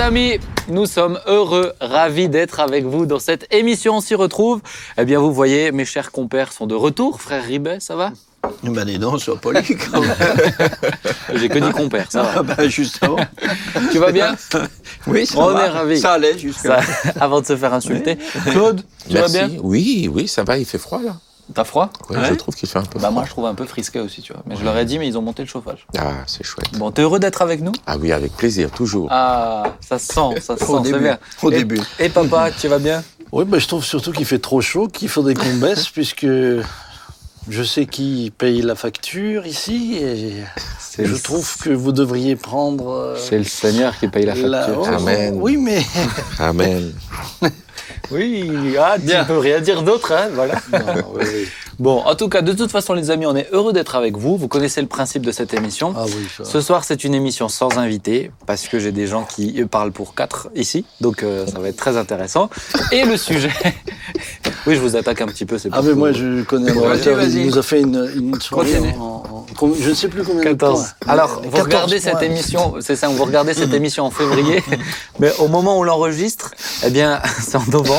Les amis, nous sommes heureux, ravis d'être avec vous dans cette émission. On s'y retrouve. Eh bien, vous voyez, mes chers compères sont de retour. Frère Ribet, ça va? Ben dis donc, sois poli quand même. J'ai que dit compère, ça va. Ah ben justement. Tu vas bien? Oui, ça On va. est ravis. Ça allait jusqu'à Avant de se faire insulter. Claude, tu Merci. vas bien? Oui, oui, ça va, il fait froid là. T'as froid Ouais. Je trouve qu'il fait un peu Bah froid. moi je trouve un peu frisqué aussi, tu vois. Mais je leur ai dit, mais ils ont monté le chauffage. Ah, c'est chouette. Bon, t'es heureux d'être avec nous? Ah oui, avec plaisir, toujours. Ah, ça se sent, ça se sent, c'est bien. Au Et- début. Et papa, tu vas bien? Oui, ben, je trouve surtout qu'il fait trop chaud, qu'il faudrait qu'on baisse, puisque je sais qui paye la facture ici, et je trouve que vous devriez prendre... euh, C'est le Seigneur qui paye la la- facture. oh, Amen. Oui, mais... Amen. Oui, ah, tu Bien. peux rien dire d'autre, hein, voilà. Non, oui, oui. Bon, en tout cas, de toute façon, les amis, on est heureux d'être avec vous. Vous connaissez le principe de cette émission. Ah oui, ça. Ce soir, c'est une émission sans invité, parce que j'ai des gens qui parlent pour quatre ici, donc euh, ça va être très intéressant. Et le sujet... oui, je vous attaque un petit peu, c'est Ah mais moi vous- je connais un Vas-y, orateur, vas-y. il nous a fait une, une soirée en, en- je ne sais plus combien 14. de points. Alors, vous 14 regardez cette émission, c'est ça, vous regardez cette émission en février, mais au moment où on l'enregistre, eh bien, c'est en novembre,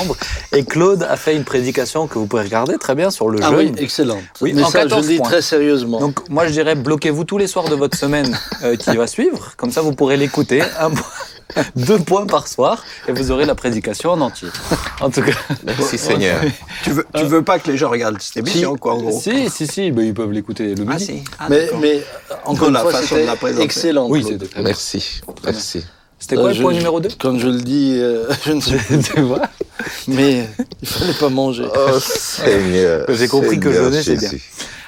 et Claude a fait une prédication que vous pouvez regarder très bien sur le Ah jeûne. oui, excellent. Oui, mais en ça, je 14 le dis points. très sérieusement. Donc, moi, je dirais, bloquez-vous tous les soirs de votre semaine euh, qui va suivre. Comme ça, vous pourrez l'écouter. Un point- deux points par soir et vous aurez la prédication en entier. En tout cas, Merci Seigneur. Tu veux, tu veux pas que les gens regardent cette émission, quoi, en gros si, si, si, ben, ils peuvent l'écouter le Ah, midi. si. Ah, mais, mais euh, encore la fois, façon de la présenter. excellent. Oui. Merci. Merci. C'était quoi Euh, le je- point je- numéro 2 Quand je le dis, euh, je ne sais plus. Tu vois Mais il fallait pas manger. Oh Seigneur. J'ai compris que Seigneur jeûner, c'est bien.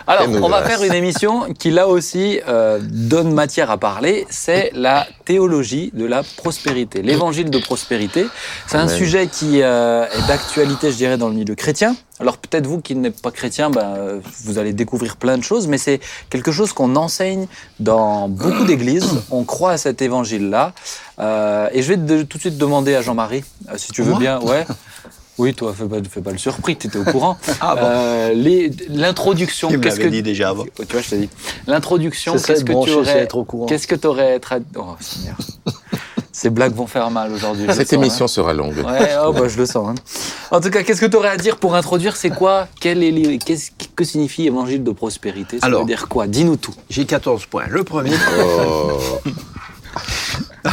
Alors, on va faire une émission qui, là aussi, euh, donne matière à parler. C'est la théologie de la prospérité, l'évangile de prospérité. C'est un sujet qui euh, est d'actualité, je dirais, dans le milieu chrétien. Alors, peut-être vous qui n'êtes pas chrétien, ben, euh, vous allez découvrir plein de choses, mais c'est quelque chose qu'on enseigne dans beaucoup d'églises. On croit à cet évangile-là. Euh, et je vais de- tout de suite demander à Jean-Marie, euh, si tu veux Moi? bien. Ouais. Oui, toi, fais pas, fais pas le surpris, tu étais au courant. Ah bon. Euh, L'introduction, qu'est-ce que dit déjà avant. Oh, Tu vois, je te dis. L'introduction, qu'est-ce que tu aurais. Qu'est-ce que tu aurais être Oh Seigneur. Ces blagues vont faire mal aujourd'hui. Cette sens, émission sera longue. hein. Ouais, oh, bah, je le sens. hein. En tout cas, qu'est-ce que tu aurais à dire pour introduire C'est quoi? Quel est que signifie évangile de prospérité? Ça Alors. veut dire quoi? Dis-nous tout. J'ai 14 points. Le premier, Oh.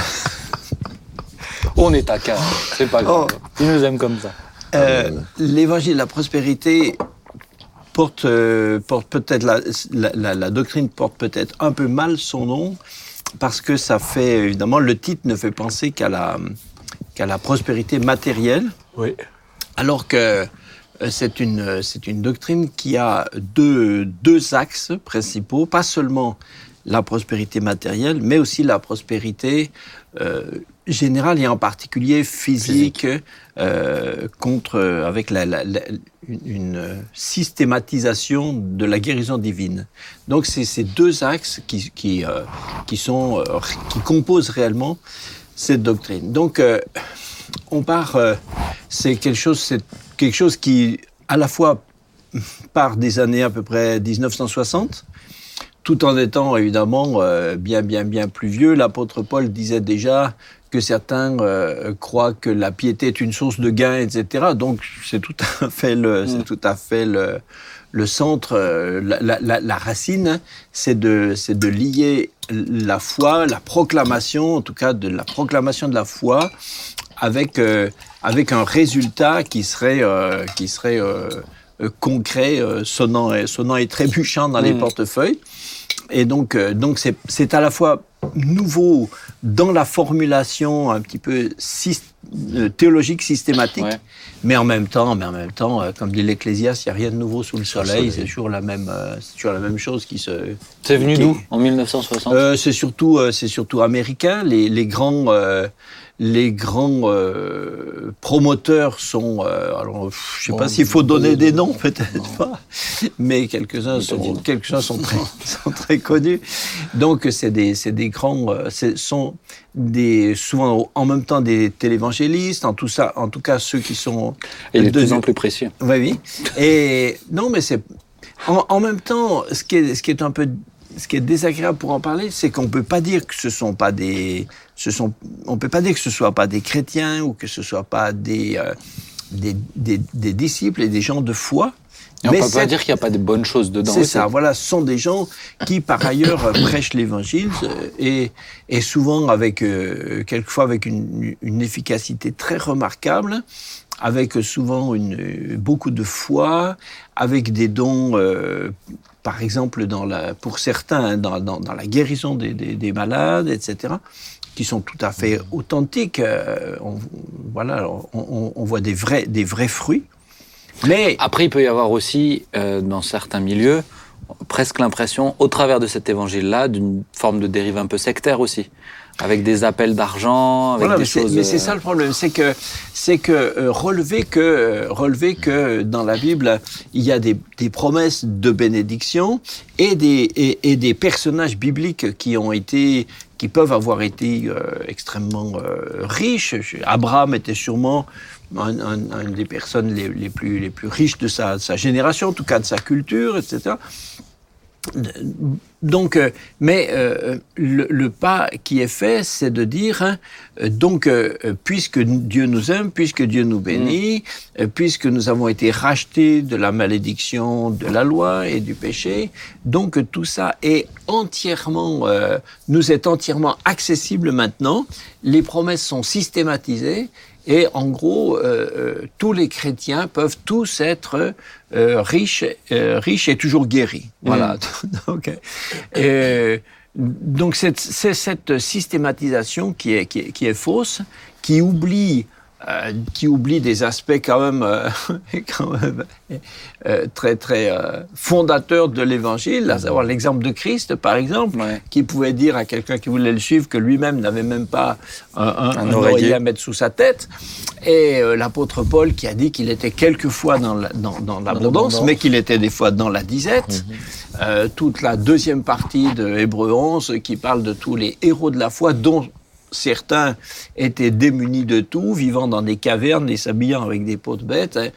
On est à 15. C'est pas grave. Oh. Tu nous aimes comme ça. Euh, l'évangile de la prospérité porte, euh, porte peut-être la, la, la- la doctrine porte peut-être un peu mal son nom parce que ça fait évidemment le titre ne fait penser qu'à la qu'à la prospérité matérielle. Oui. alors que euh, c'est une, c'est une doctrine qui a deux, deux axes principaux, pas seulement la prospérité matérielle, mais aussi la prospérité euh, générale et en particulier physique, euh, contre, euh, avec la, la- la- une, systématisation de la guérison divine. Donc c'est ces deux axes qui, qui, euh, qui, sont, euh, qui composent réellement cette doctrine. Donc euh, on part, euh, c'est quelque chose, c'est quelque chose qui, à la fois, part des années à peu près 1960, tout en étant évidemment euh, bien, bien, bien plus vieux. L'apôtre Paul disait déjà que certains euh, croient que la piété est une source de gain, etc. Donc c'est tout à fait le, c'est tout à fait le, le centre, euh, la, la- la- racine, hein, c'est de, c'est de lier la foi, la proclamation, en tout cas de la proclamation de la foi, avec euh, avec un résultat qui serait euh, qui serait euh, euh, concret, sonnant et sonnant et trébuchant dans les Mm. portefeuilles. Et donc euh, donc c'est c'est à la fois nouveau dans la formulation un petit peu syst- euh, théologique systématique, Ouais. mais en même temps, mais en même temps, euh, comme dit l'Ecclésiaste, il n'y a rien de nouveau sous le soleil. C'est toujours la même, c'est toujours la même chose qui se. C'est venu d'où En 1960 Euh, c'est surtout, c'est surtout américain. Les, les grands, euh, les grands euh, promoteurs sont. euh, alors, je sais pas Bon, s'il faut donner des noms, peut-être pas, mais quelques-uns sont, quelques-uns sont très, sont très connus. Donc, c'est des, des grands, euh, c'est- sont des souvent en même temps des télévangélistes, en tout ça, en tout cas ceux qui sont de de- plus en plus précieux. oui, oui. Et non, mais c'est en, en même temps, ce qui est, ce qui est un peu ce qui est désagréable pour en parler, c'est qu'on peut pas dire que ce sont pas des, ce sont, on peut pas dire que ce soit pas des chrétiens ou que ce soit pas des, euh, des, des, des disciples et des gens de foi. Et on Mais peut pas dire qu'il n'y a pas de bonnes choses dedans. c'est ça, voilà, ce sont des gens qui, par ailleurs, euh, prêchent l'évangile euh, et, et souvent avec, euh, quelquefois avec une, une efficacité très remarquable, avec souvent une, beaucoup de foi, avec des dons, euh, par exemple, dans la, pour certains, hein, dans, dans, dans la guérison des, des, des malades, etc., qui sont tout à fait authentiques. euh, on, voilà, on, on- on voit des vrais, des vrais fruits. Mais Après, il peut y avoir aussi, euh, dans certains milieux, presque l'impression, au travers de cet évangile-là, d'une forme de dérive un peu sectaire aussi, avec des appels d'argent, avec Voilà, des mais choses. mais c'est euh, ça le problème, c'est que c'est que euh, relever que euh, relever que dans la Bible il y a des, des promesses de bénédiction et des et, et des personnages bibliques qui ont été qui peuvent avoir été euh, extrêmement euh, riches. Abraham était sûrement un, un- un des personnes les, les plus les plus riches de sa, sa génération, en tout cas de sa culture, etc. Donc, euh, mais euh, le, le pas qui est fait, c'est de dire, hein, euh, donc, euh, puisque Dieu nous aime, puisque Dieu nous bénit, euh, puisque nous avons été rachetés de la malédiction de la loi et du péché, donc tout ça est entièrement, euh, nous est entièrement accessible maintenant. Les promesses sont systématisées. Et en gros, euh, euh, tous les chrétiens peuvent tous être euh, riches, riches et toujours guéris. Voilà. donc, donc c'est c'est cette systématisation qui est, qui est, qui est fausse, qui oublie, euh, qui oublie des aspects quand même, euh, quand même euh, très très fondateurs de l'Évangile, à savoir l'exemple de Christ, par exemple, Ouais. qui pouvait dire à quelqu'un qui voulait le suivre que lui-même n'avait même pas un, un- Un un oreiller. à mettre sous sa tête. Et l'apôtre Paul qui a dit qu'il était quelquefois dans la- dans, dans l'abondance, mais qu'il était des fois dans la disette. Euh, toute la deuxième partie de Hébreu 11 qui parle de tous les héros de la foi, dont certains étaient démunis de tout, vivant dans des cavernes et s'habillant avec des peaux de bêtes. hein.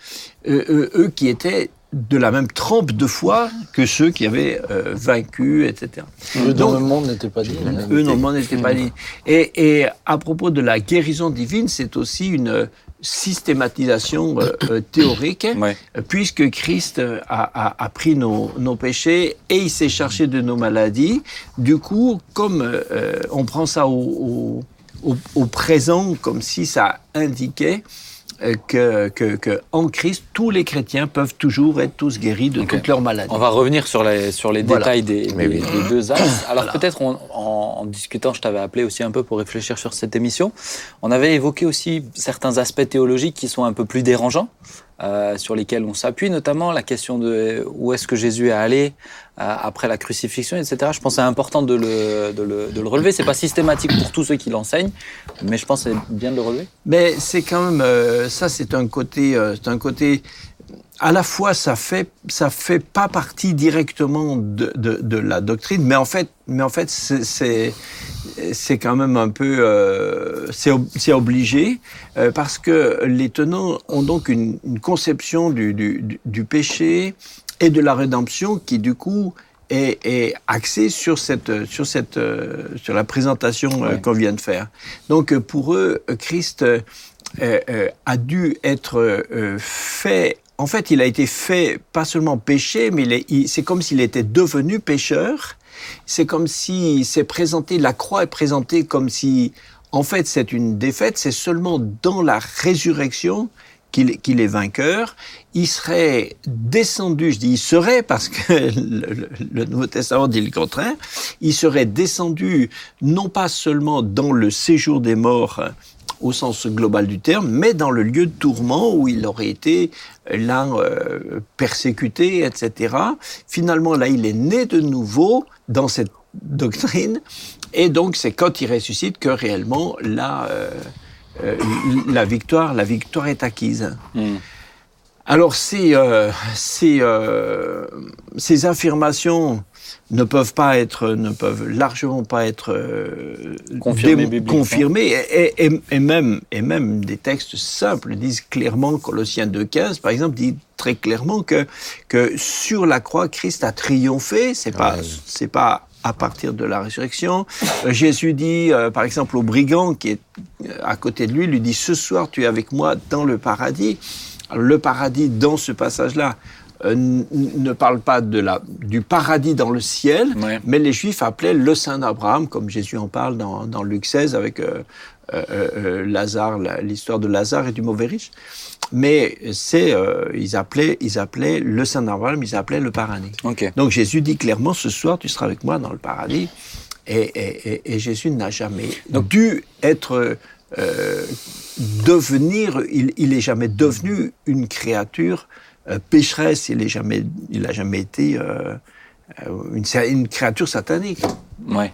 Euh, eux, eux qui étaient de la même trempe de foi que ceux qui avaient euh, vaincu, etc. Eux dans Donc- le monde n'étaient pas dit. Eux, non, moi, n'était pas dit. Et, et à propos de la guérison divine, c'est aussi une systématisation euh, euh, théorique, Ouais. puisque Christ a, a- a pris nos, nos péchés et il s'est chargé de nos maladies. Du coup, comme euh, on prend ça au, au- au- au présent, comme si ça indiquait euh, que, que, que en Christ, tous les chrétiens peuvent toujours être tous guéris de toutes leurs maladies. On va revenir sur les, sur les Voilà. détails des, des- oui. des deux axes. Alors peut-être en discutant, je t'avais appelé aussi un peu pour réfléchir sur cette émission. On avait évoqué aussi certains aspects théologiques qui sont un peu plus dérangeants, euh, sur lesquels on s'appuie, notamment la question de où est-ce que Jésus est allé euh, après la crucifixion, etc. Je pense que c'est important de le, de le, de le relever. C'est pas systématique pour tous ceux qui l'enseignent, mais je pense que c'est bien de le relever. Mais c'est quand même euh, ça, c'est un côté, euh, c'est un côté. À la fois, ça fait, ça fait pas partie directement de, de la doctrine, mais en fait, mais en fait, c'est, c'est, quand même un peu, euh, c'est, ob- c'est obligé euh, parce que les tenants ont donc une, une conception du, du, du- péché et de la rédemption qui du coup est, est axée sur cette, sur cette, euh, sur la présentation euh, Ouais. qu'on vient de faire. Donc euh, pour eux, Christ euh, euh, a dû être euh, fait. En fait, il a été fait pas seulement péché, mais c'est comme s'il était devenu pécheur. C'est comme si c'est présenté, la croix est présentée comme si, en fait, c'est une défaite. C'est seulement dans la résurrection qu'il est vainqueur. Il serait descendu, je dis il serait parce que le, Nouveau Testament dit le contraire, il serait descendu non pas seulement dans le séjour des morts au sens global du terme, mais dans le lieu de tourment où il aurait été euh, là euh, persécuté, etc. Finalement, là, il est né de nouveau dans cette doctrine, et donc c'est quand il ressuscite que réellement là, euh, la victoire, la victoire est acquise. Hmm. Alors ces, euh, ces, euh, ces affirmations ne peuvent pas être, ne peuvent largement pas être euh, Confirmées et, et- et même, et même des textes simples disent clairement, Colossiens 2.15 par exemple, dit très clairement que, que sur la croix, Christ a triomphé. C'est pas, Ouais. c'est pas à partir de la résurrection. Euh, Jésus dit, euh, par exemple, au brigand qui est à côté de lui, lui dit, ce soir tu es avec moi dans le paradis. Le paradis, dans ce passage-là, euh, ne parle pas de la, du paradis dans le ciel, Ouais. mais les Juifs appelaient le Saint d'Abraham, comme Jésus en parle dans, dans Luc 16 avec euh, euh, Lazare, la- l'histoire de Lazare et du mauvais riche. Mais c'est, euh, ils appelaient, ils appelaient le Saint d'Abraham, ils appelaient le paradis. Donc Jésus dit clairement, ce soir, tu seras avec moi dans le paradis. Et, et- et- et Jésus n'a jamais dû être, euh, devenir, il, il est jamais devenu une créature euh, pécheresse, il n'a jamais, il a jamais été euh, une, une créature satanique. Ouais.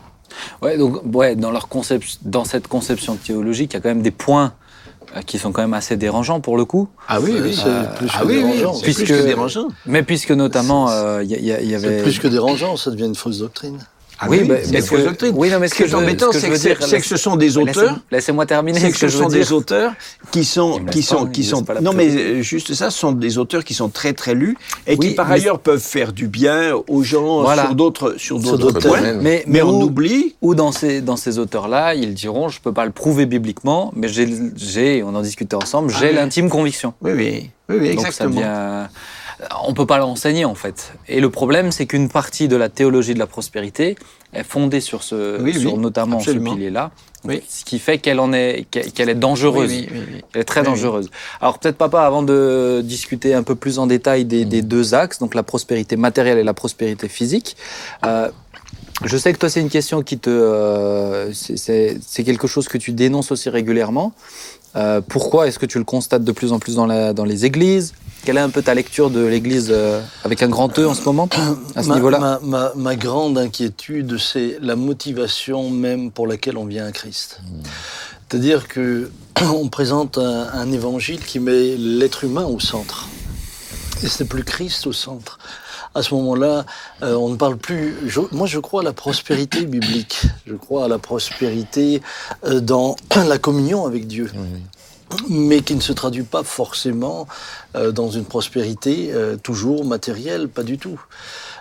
Ouais, donc, ouais, dans, leur concept, dans cette conception théologique, il y a quand même des points qui sont quand même assez dérangeants pour le coup. Ah oui, oui, c'est plus ah oui, oui, plus que dérangeant. Mais puisque notamment, euh, il y, C'est avait... plus que dérangeant, ça devient une fausse doctrine. Ah Oui, bah, c'est que- doctrine. oui, non, mais ce ce qui que est je embêtant, ce que c'est je que, que ce sont des auteurs Laissez-moi terminer C'est ce que que ce sont des auteurs qui sont, qui sont, pas, qui sont. Non, mais juste ça, ce sont des auteurs qui sont très très lus et Oui, qui par ailleurs peuvent faire du bien aux gens sur d'autres sur d'autres points. Mais, Mais on oublie. Ou dans ces, dans ces auteurs-là, ils diront, je peux pas le prouver bibliquement, mais j'ai, j'ai on en discutait ensemble, j'ai oui. l'intime conviction. Oui, oui, oui, oui exactement. Devient... On peut pas l'enseigner en fait. Et le problème, c'est qu'une partie de la théologie de la prospérité est fondée sur ce, Oui, oui, sur notamment absolument. ce pilier-là, Oui. ce qui fait qu'elle en est, qu'elle est dangereuse. Elle est très dangereuse. Alors peut-être papa, avant de discuter un peu plus en détail des, Mm. des deux axes, donc la prospérité matérielle et la prospérité physique, euh, je sais que toi c'est une question qui te, euh, c'est- quelque chose que tu dénonces aussi régulièrement. Euh, pourquoi est-ce que tu le constates de plus en plus dans, la, dans les églises? Quelle est un peu ta lecture de l'église euh, avec un grand E en ce moment, à ce niveau-là ma, ma- ma grande inquiétude, c'est la motivation même pour laquelle on vient à Christ. C'est-à-dire que on présente un, un évangile qui met l'être humain au centre. Et c'est plus Christ au centre. À ce moment-là, euh, on ne parle plus. je- moi, je crois à la prospérité biblique. Je crois à la prospérité euh, dans la communion avec Dieu mais qui ne se traduit pas forcément euh, dans une prospérité euh, toujours matérielle, pas du tout.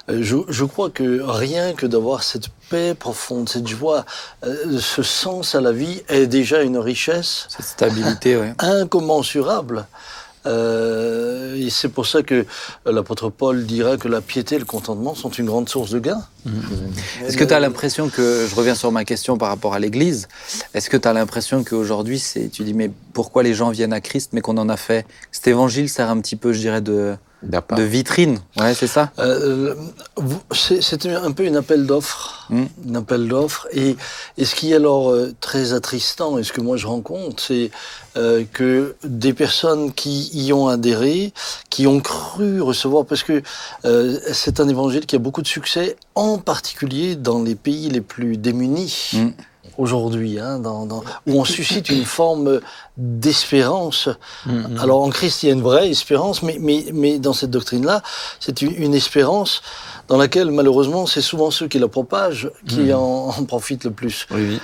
Euh, je, je crois que rien que d'avoir cette paix profonde, cette joie, ce sens à la vie est déjà une richesse Cette stabilité, ouais. incommensurable. Euh, et c'est pour ça que euh, l'apôtre Paul dira que la piété et le contentement sont une grande source de gain. Est-ce que tu as l'impression que, je reviens sur ma question par rapport à l'Église, est-ce que tu as l'impression qu'aujourd'hui, tu dis, mais pourquoi les gens viennent à Christ, mais qu'on en a fait? Cet évangile sert un petit peu, je dirais, de. De vitrine. Ouais, c'est ça Euh, c'est un peu une appel d'offres, Mm. un appel d'offres. Et, et ce qui est alors euh, très attristant, et ce que moi je rencontre, c'est euh, que des personnes qui y ont adhéré, qui ont cru recevoir, parce que euh, c'est un évangile qui a beaucoup de succès, en particulier dans les pays les plus démunis. Mm. Aujourd'hui, hein, dans, dans- où on suscite une forme d'espérance. Alors en Christ, il y a une vraie espérance, mais, mais, mais dans cette doctrine-là, c'est une, une espérance dans laquelle, malheureusement, c'est souvent ceux qui la propagent qui en, en profitent le plus. Oui, oui.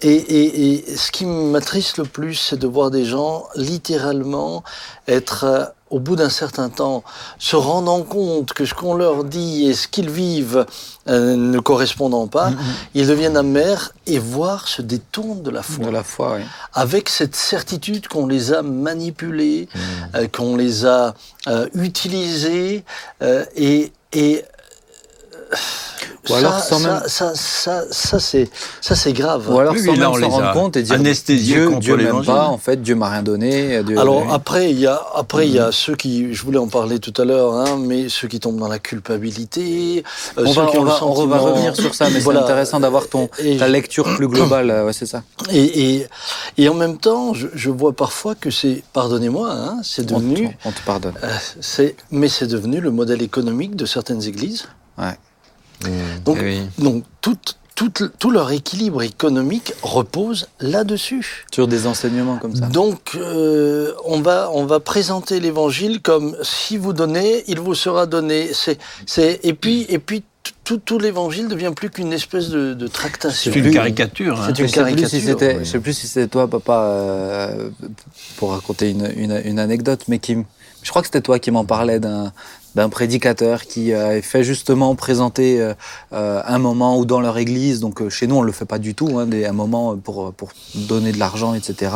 Et, et, et ce qui m'attriste le plus, c'est de voir des gens littéralement être, euh, au bout d'un certain temps, se rendant compte que ce qu'on leur dit et ce qu'ils vivent euh, ne correspondant pas, ils deviennent amers et voir se détournent de la foi. De la foi, oui. avec cette certitude qu'on les a manipulés, euh, qu'on les a euh, utilisés, euh, et, et Ou alors ça, sans ça, même- ça, ça, ça, c'est ça c'est grave. Ou alors Oui, sans oui, là, même s'en rendre compte et dire Dieu, Dieu m'aime pas, en fait, Dieu m'a rien donné. Dieu- Alors après, il y a après il y a ceux qui, je voulais en parler tout à l'heure, hein, mais ceux qui tombent dans la culpabilité, euh, on ceux va, qui ont on le va, on va revenir sur ça, mais Voilà. c'est intéressant d'avoir ton Et- ta lecture plus globale. euh, Ouais, c'est ça. Et, et, et en même temps, je, je vois parfois que c'est, pardonnez-moi, hein, c'est On, devenu, te- on te pardonne. euh, c'est, mais c'est devenu le modèle économique de certaines églises. Ouais. Donc, Eh oui. donc tout, tout, tout leur équilibre économique repose là-dessus. Sur des enseignements comme ça. Donc, euh, on, va, on va présenter l'évangile comme si vous donnez, il vous sera donné. C'est, c'est, et puis, et puis tout, tout l'évangile devient plus qu'une espèce de, de tractation. C'est une caricature. hein. C'est une Je sais plus si caricature, oui. je sais plus si c'était toi, papa, euh, pour raconter une, une, une anecdote, mais qui, Je crois que c'était toi qui m'en parlais d'un d'un prédicateur qui avait fait justement présenter euh, euh, un moment ou dans leur église. Donc euh, chez nous, on le fait pas du tout, hein, un moment pour, pour donner de l'argent, etc.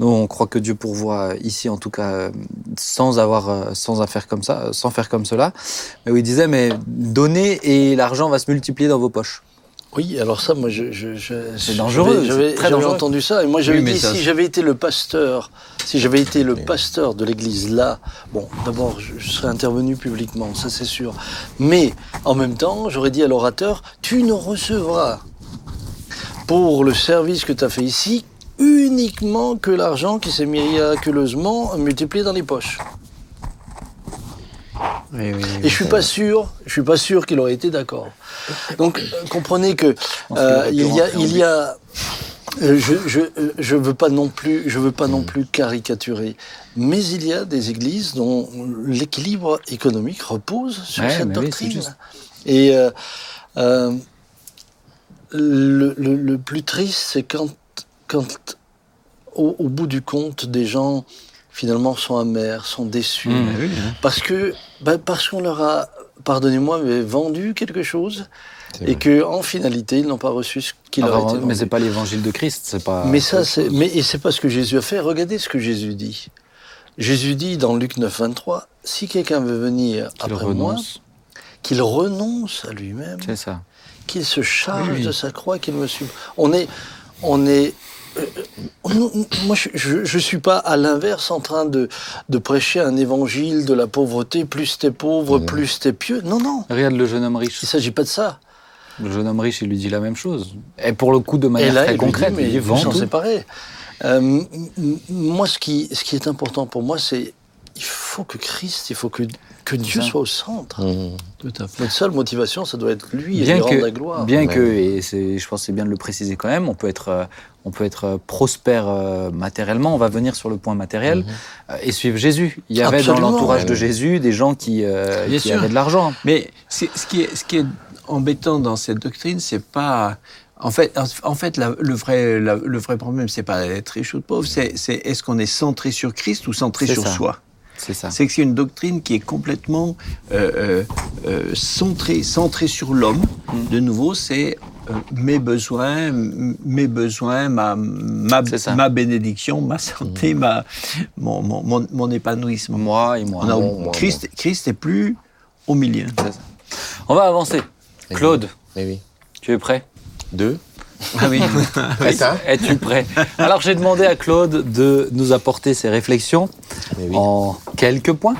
Nous, on croit que Dieu pourvoit ici, en tout cas, euh, sans avoir, euh, sans faire comme ça, sans faire comme cela. Mais où il disait, mais donnez et l'argent va se multiplier dans vos poches. Oui, alors ça, moi, je, je, je- C'est dangereux, j'avais- entendu ça, et moi, j'avais Oui, dit ça, si j'avais été le pasteur, si j'avais été le pasteur de l'église là, bon, d'abord, je, je serais intervenu publiquement, ça c'est sûr. Mais en même temps, j'aurais dit à l'orateur, tu ne recevras pour le service que tu as fait ici uniquement que l'argent qui s'est miraculeusement multiplié dans les poches. Oui, oui, Et je suis pas sûr, je suis pas sûr qu'il aurait été d'accord. Donc euh, comprenez que euh, il y a, rentrer en il y a, euh, je, je, je veux pas non plus, je veux pas non plus caricaturer, mais il y a des églises dont l'équilibre économique repose sur Ouais, cette doctrine. juste. Et euh, euh, le, le- le plus triste, c'est quand, quand au, au bout du compte, des gens finalement sont amers, sont déçus. Mmh. oui, oui, hein. Parce que bah, parce qu'on leur a, pardonnez-moi, mais vendu quelque chose et que en finalité ils n'ont pas reçu ce qu'il leur a été mais c'est pas l'évangile de Christ, c'est pas. Mais ça, c'est mais et c'est pas ce que Jésus a fait. Regardez ce que Jésus dit. Jésus dit dans Luc 9, 23, si quelqu'un veut venir après moi, qu'il renonce à lui-même, qu'il se charge Oui, oui. de sa croix, qu'il me suive. On est, on est. euh, moi, je, je, je suis pas à l'inverse en train de, de prêcher un évangile de la pauvreté. Plus t'es pauvre, plus t'es pieux. Non, non. Regarde le jeune homme riche. Il s'agit pas de ça. Le jeune homme riche, il lui dit la même chose. Et pour le coup, de manière là, très il lui concrète, dit, mais il s'en tout. séparer. Euh, moi, ce qui, ce qui est important pour moi, c'est il faut que Christ, il faut que, que Dieu ça. soit au centre. Mhm. tout à fait. Notre seule motivation, ça doit être lui et Bien rendre que, la gloire. bien Ouais. que, et je pense que c'est bien de le préciser quand même, on peut être, euh, on peut être euh, prospère euh, matériellement. On va venir sur le point matériel euh, et suivre Jésus. Il y avait Absolument. dans l'entourage de. Jésus des gens qui, euh, qui avaient de l'argent. Mais ce qui est, ce qui est embêtant dans cette doctrine, c'est pas. En fait, en fait, la- le vrai, la- le vrai problème, c'est pas être riche ou pauvre, c'est, est-ce qu'on est centré sur Christ ou centré sur ça. soi? C'est ça. C'est que c'est une doctrine qui est complètement euh, euh, euh, centrée, centrée sur l'homme. Mm. De nouveau, c'est euh, mes besoins, mes besoins, ma. Mm. bénédiction, ma santé, ma, mon, mon, mon, mon épanouissement. Moi et moi. A- Christ, Christ est plus au milieu. Ça. On va avancer. Claude, Mais oui. tu es prêt? Deux. Ah oui. C'est ça Es-tu prêt? Alors j'ai demandé à Claude de nous apporter ses réflexions oui. en quelques points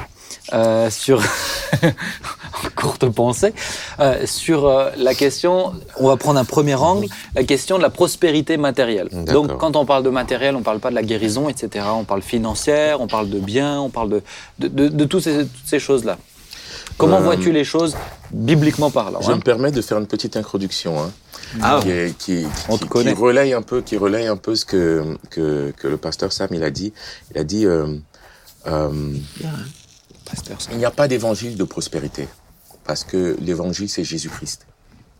euh, sur en courte pensée euh, sur euh, la question. On va prendre un premier angle, la question de la prospérité matérielle. Donc quand on parle de matériel, on parle pas de la guérison, etc. On parle financière, on parle de biens, on parle de de, de, de toutes ces, toutes ces choses là. Comment Euh, vois-tu les choses bibliquement parlant Je hein me permets de faire une petite introduction hein, Ah, qui, est- qui, On qui- te connaît. qui relaye un peu, qui relaye un peu ce que, que, que le pasteur Sam il a dit. Il a dit euh, euh, Pasteur, il n'y a pas d'évangile de prospérité parce que l'évangile c'est Jésus-Christ.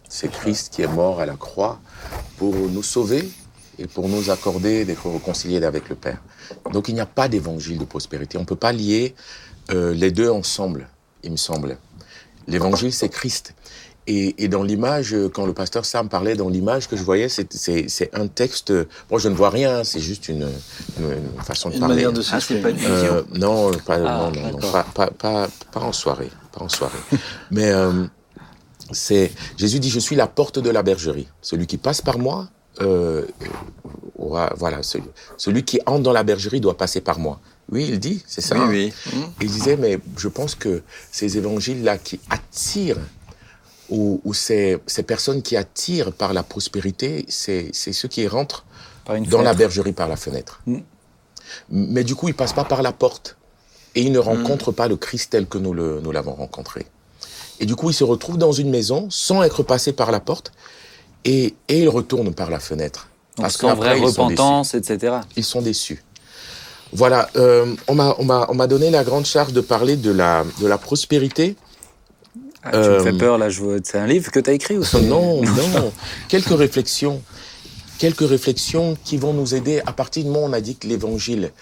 C'est Christ qui est mort à la croix pour nous sauver et pour nous accorder d'être réconciliés avec le Père. Donc il n'y a pas d'évangile de prospérité. On ne peut pas lier euh, les deux ensemble, il me semble. L'évangile, c'est Christ. Et, et dans l'image, euh, quand le pasteur Sam parlait, dans l'image que je voyais, c'est- un texte. Moi, je ne vois rien, c'est juste une, une- une façon de Une parler. manière de Ah, c'est pas une vision. Euh, non, pas, Ah, non, non, non, pas, pas, pas, pas en soirée, pas en soirée. Mais euh, c'est Jésus dit je suis la porte de la bergerie. Celui qui passe par moi, euh, aura- voilà, celui, celui qui entre dans la bergerie doit passer par moi. Oui, il dit, c'est ça. hein. oui. Il disait mais je pense que ces évangiles là qui attirent ou, ou ces, ces personnes qui attirent par la prospérité, c'est ceux qui rentrent dans la bergerie par la fenêtre. Mm. Mais du coup, il passe pas par la porte. Et il ne Mm. rencontre pas le Christ tel que nous l'avons rencontré. Et du coup, il se retrouve dans une maison sans être passé par la porte. Et, et il retourne par la fenêtre. Donc, Parce qu'après, vraie ils sont repentance, etc. ils sont déçus. Voilà, euh, on m'a on m'a on m'a donné la grande charge de parler de la de la prospérité. Ah, tu me Euh, fais peur là. Je vois- C'est un livre que tu as écrit ou c'est- Non, non, quelques réflexions, quelques réflexions qui vont nous aider. À partir du moment où on a dit que l'évangile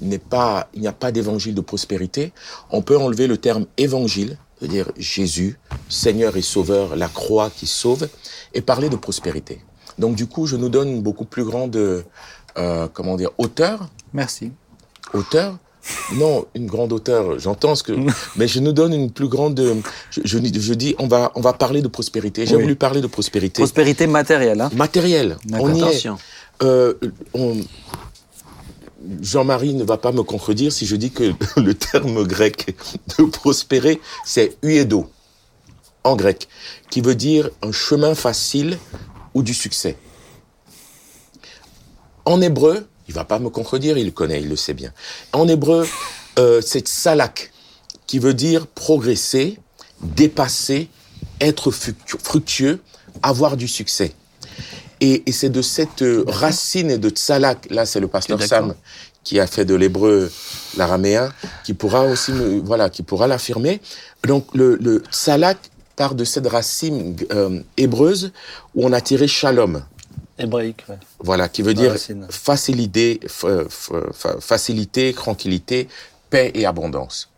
n'est pas, il n'y a pas d'évangile de prospérité, on peut enlever le terme évangile, c'est-à-dire Jésus, Seigneur et Sauveur, la croix qui sauve, et parler de prospérité. Donc du coup, je nous donne une beaucoup plus grande, euh, comment dire, hauteur. Merci. Hauteur non, une grande hauteur, j'entends ce que, mais je nous donne une plus grande, je, je, je dis, on va, on va parler de prospérité. J'ai Oui. voulu parler de prospérité. Prospérité matérielle. Hein. Matériel. D'accord. On y est. Euh, on- Jean-Marie ne va pas me contredire si je dis que le terme grec de prospérer, c'est uedo, en grec, qui veut dire un chemin facile ou du succès. En hébreu, il va pas me contredire, il le connaît, il le sait bien. En hébreu, euh, c'est salak, qui veut dire progresser, dépasser, être fructu- fructueux, avoir du succès. Et, et c'est de cette euh, racine et de tsalak, là c'est le pasteur. Sam qui a fait de l'hébreu l'araméen, qui pourra aussi me, voilà, qui pourra l'affirmer. Donc le, le tsalak part de cette racine euh, hébreuse où on a tiré shalom. Hébraïque, ouais. Voilà, qui veut dire racine. facilité, fa- fa- fa- facilité, tranquillité, paix et abondance.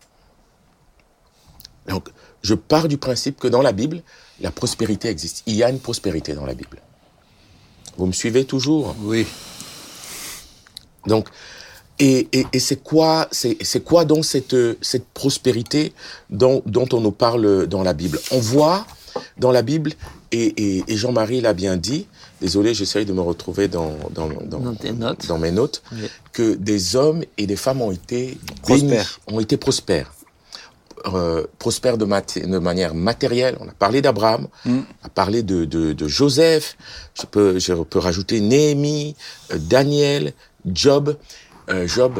Donc, je pars du principe que dans la Bible, la prospérité existe. Il y a une prospérité dans la Bible. Vous me suivez toujours? Oui. Donc, et, et, et c'est quoi, c'est quoi donc cette, cette prospérité dont, dont on nous parle dans la Bible? On voit dans la Bible, et Jean-Marie l'a bien dit, désolé, j'essaye de me retrouver dans, dans, dans, Dans tes notes. dans mes notes, Oui. que des hommes et des femmes ont été bénis, Prospères. ont été prospères. Euh, prospères de, mat- de manière matérielle. On a parlé d'Abraham, Mm. on a parlé de, de, de Joseph, je peux, je peux rajouter Néhémie, euh, Daniel, Job, euh, Job,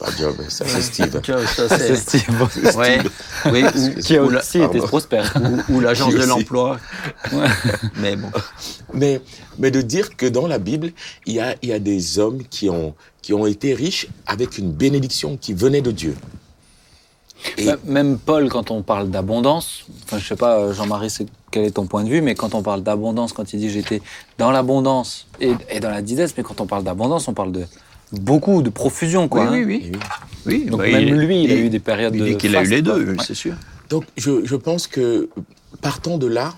pas Job, ça c'est Steve. Vois, ça, C'est. Steve Ouais. Oui, ou, qui a ou la- aussi été prospère. ou- ou l'agence de l'emploi. Mais bon. Mais, mais de dire que dans la Bible, il y a, il y a des hommes qui ont, qui ont été riches avec une bénédiction qui venait de Dieu. Et- Bah, Même Paul, quand on parle d'abondance, enfin, je sais pas, Jean-Marie, c'est- quel est ton point de vue, mais quand on parle d'abondance, quand il dit j'étais dans l'abondance et, et dans la disette, mais quand on parle d'abondance, on parle de beaucoup, de profusion, quoi. hein. oui, oui, et oui. oui. oui. Donc bah, même il- lui, il, a eu des périodes Il de qu'il a eu les deux, Ouais. c'est sûr. Donc, je, je pense que partant de là,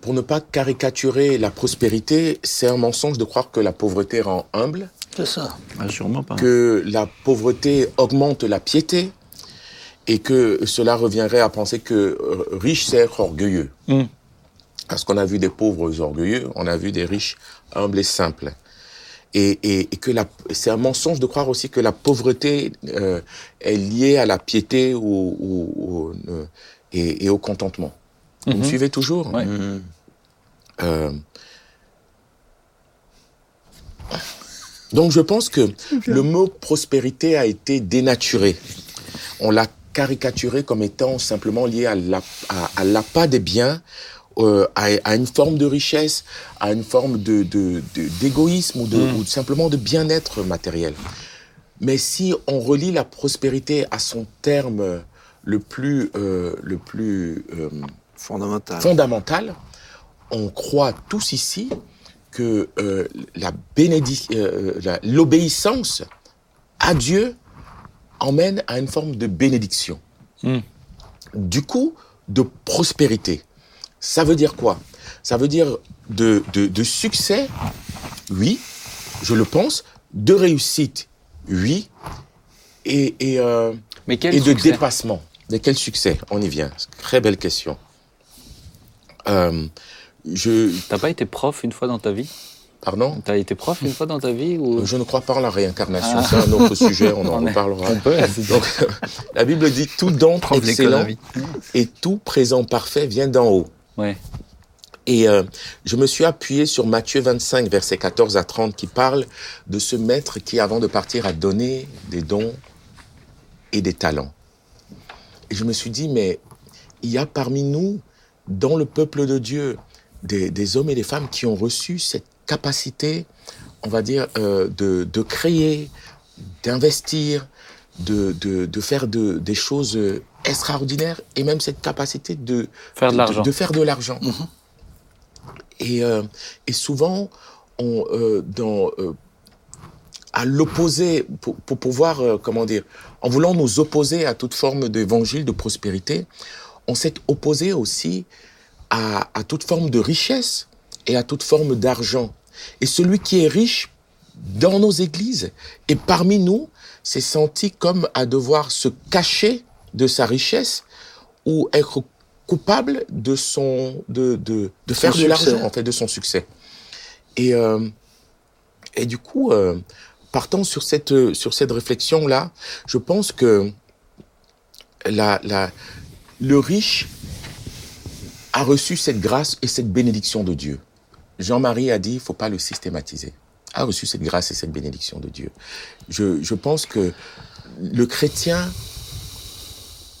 pour ne pas caricaturer la prospérité, c'est un mensonge de croire que la pauvreté rend humble, C'est ça. Ah, sûrement pas. que la pauvreté augmente la piété, et que cela reviendrait à penser que euh, riche, c'est être orgueilleux. Mm. Parce qu'on a vu des pauvres orgueilleux, on a vu des riches humbles et simples. Et, et, et que c'est un mensonge de croire aussi que la pauvreté euh, est liée à la piété ou, ou- ou, euh, et, et au contentement. Vous me Mhm. suivez toujours Ouais. Mhm. Euh, Donc je pense que le mot prospérité a été dénaturé. On l'a caricaturé comme étant simplement lié à la- à- à l'appât des biens, euh, à, à une forme de richesse, à une forme de, d'égoïsme ou, de, ou simplement de bien-être matériel. Mais si on relie la prospérité à son terme le plus, euh, le plus euh, Fondamental. fondamental, on croit tous ici que euh, la- l'obéissance à Dieu emmène à une forme de bénédiction. Mm. Du coup, de prospérité. Ça veut dire quoi? Ça veut dire de, de, de succès, oui, je le pense, de réussite, oui, et, et, euh, Mais quel et de dépassement. De quel succès? On y vient. Très belle question. Euh, je, T'as pas été prof une fois dans ta vie? Pardon? T'as été prof une fois dans ta vie ou... Je ne crois pas en la réincarnation. Ah. C'est un autre sujet, on en reparlera. C'est Donc, la Bible dit tout don excellent et tout présent parfait vient d'en haut. Ouais. Et euh, je me suis appuyé sur Matthieu 25, versets 14 à 30, qui parle de ce maître qui, avant de partir, a donné des dons et des talents. Et je me suis dit, mais il y a parmi nous, dans le peuple de Dieu, des, hommes et des femmes qui ont reçu cette capacité, on va dire, euh, de, de créer, d'investir, de, de, de faire de, des choses extraordinaires, et même cette capacité de, Faire de l'argent. de faire de l'argent. Et, euh, et souvent, on, euh, dans, euh, à l'opposer, pour, pour pouvoir, euh, comment dire, en voulant nous opposer à toute forme d'évangile de prospérité, on s'est opposé aussi à, à toute forme de richesse et à toute forme d'argent. Et celui qui est riche dans nos églises et parmi nous s'est senti comme à devoir se cacher de sa richesse ou être coupable de son de, de, de faire de l'argent en fait de son succès. Et euh, et du coup euh, partant sur cette sur cette réflexion là je pense que la la le riche a reçu cette grâce et cette bénédiction de Dieu. Jean-Marie a dit il faut pas le systématiser a reçu cette grâce et cette bénédiction de Dieu je je pense que le chrétien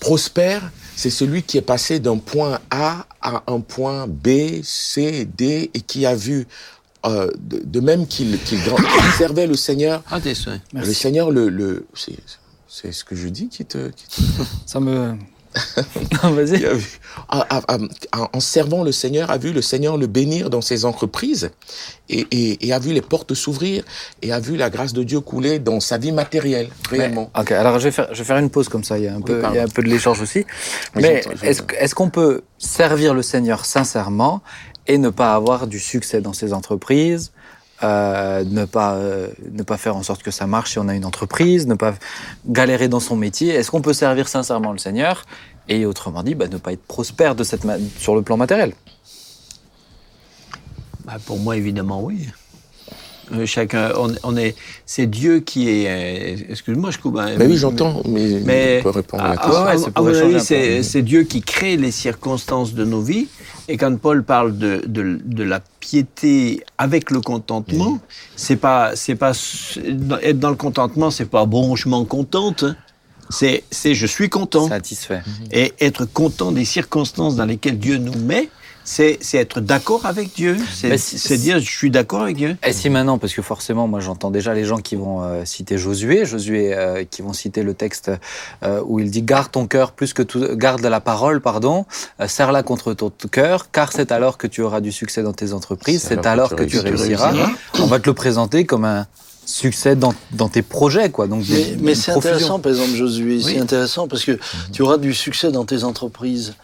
prospère, c'est celui qui est passé d'un point A à un point B, C, D, et qui a vu, euh, de, de même qu'il qu'il servait le Seigneur, Ah, des soins. le Seigneur, le, le c'est c'est ce que je dis qui te... Qui te Ça me. Non, Vas-y. qui a vu- a- a- a- en servant le Seigneur, a vu le Seigneur le bénir dans ses entreprises et, et, et a vu les portes s'ouvrir et a vu la grâce de Dieu couler dans sa vie matérielle, réellement. Ok, alors je vais, faire, je vais faire une pause comme ça, il y a un, peu, pardon. il y a un peu de l'échange aussi. Mais est-ce qu'on peut servir le Seigneur sincèrement et ne pas avoir du succès dans ses entreprises euh, ne pas euh, ne pas faire en sorte que ça marche si on a une entreprise, ne pas galérer dans son métier. Est-ce qu'on peut servir sincèrement le Seigneur et autrement dit, bah, ne pas être prospère sur le plan matériel? Bah, pour moi, évidemment, oui. Euh, chacun, on, on est, c'est Dieu qui est. euh, excuse-moi, je coupe. hein, Mais oui, j'entends, mais, Mais on peut répondre à la question. à- ouais, ça à pourrait mon changer avis, un peu. c'est c'est Dieu qui crée les circonstances de nos vies. Et quand Paul parle de, de, de la piété avec le contentement, c'est pas c'est pas être dans le contentement, c'est pas bon, je m'en contente. hein. C'est c'est je suis content. Satisfait. Et être content des circonstances dans lesquelles Dieu nous met, c'est c'est être d'accord avec Dieu. C'est si- dire je suis d'accord avec Dieu. Et si maintenant, parce que forcément, moi j'entends déjà les gens qui vont euh, citer Josué, Josué euh, qui vont citer le texte euh, où il dit garde ton cœur plus que tout, garde la parole, pardon, euh, serre-la contre ton cœur, car c'est alors que tu auras du succès dans tes entreprises, c'est alors que tu réussiras. On va te le présenter comme un succès dans, dans tes projets, quoi. Donc, Mais, c'est intéressant, par exemple, Josué, c'est intéressant parce que tu auras du succès dans tes entreprises.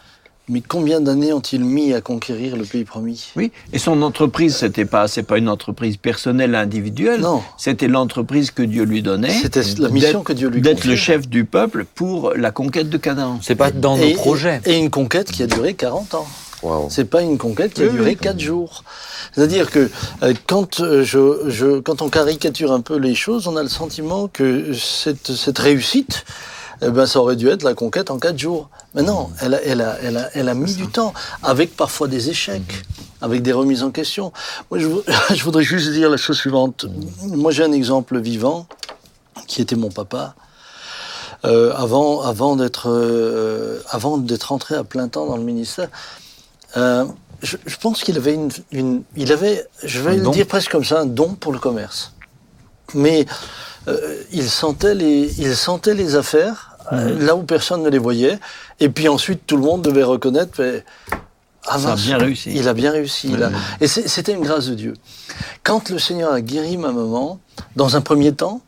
Mais combien d'années ont-ils mis à conquérir le pays promis? Oui. Et son entreprise, c'était pas c'est pas une entreprise personnelle individuelle. Non. C'était l'entreprise que Dieu lui donnait. C'était la mission d'être- que Dieu lui D'être confiait. le chef du peuple pour la conquête de Canaan. C'est pas dans nos Et- projets. Et une conquête qui a duré 40 ans. Waouh. C'est pas une conquête qui a Oui, duré oui. quatre jours. C'est-à-dire que euh, quand, euh, je, je, quand on caricature un peu les choses, on a le sentiment que cette, cette réussite, eh ben, ça aurait dû être la conquête en quatre jours. Mais non, elle a, elle a, elle a, elle a mis du temps, avec parfois des échecs, avec des remises en question. Moi, je, vou- je voudrais juste dire la chose suivante. Moi, j'ai un exemple vivant, qui était mon papa. Euh, avant, avant d'être, euh, avant d'être entré à plein temps dans le ministère, euh, je, je pense qu'il avait une, une- il avait, je vais le don. dire presque comme ça, un don pour le commerce. Mais il sentait les, il sentait les affaires euh, là où personne ne les voyait, et puis ensuite tout le monde devait reconnaître. mais, ah, Ça a bien réussi. Il a bien réussi. il a- Et c'était une grâce de Dieu. Quand le Seigneur a guéri ma maman, dans un premier temps,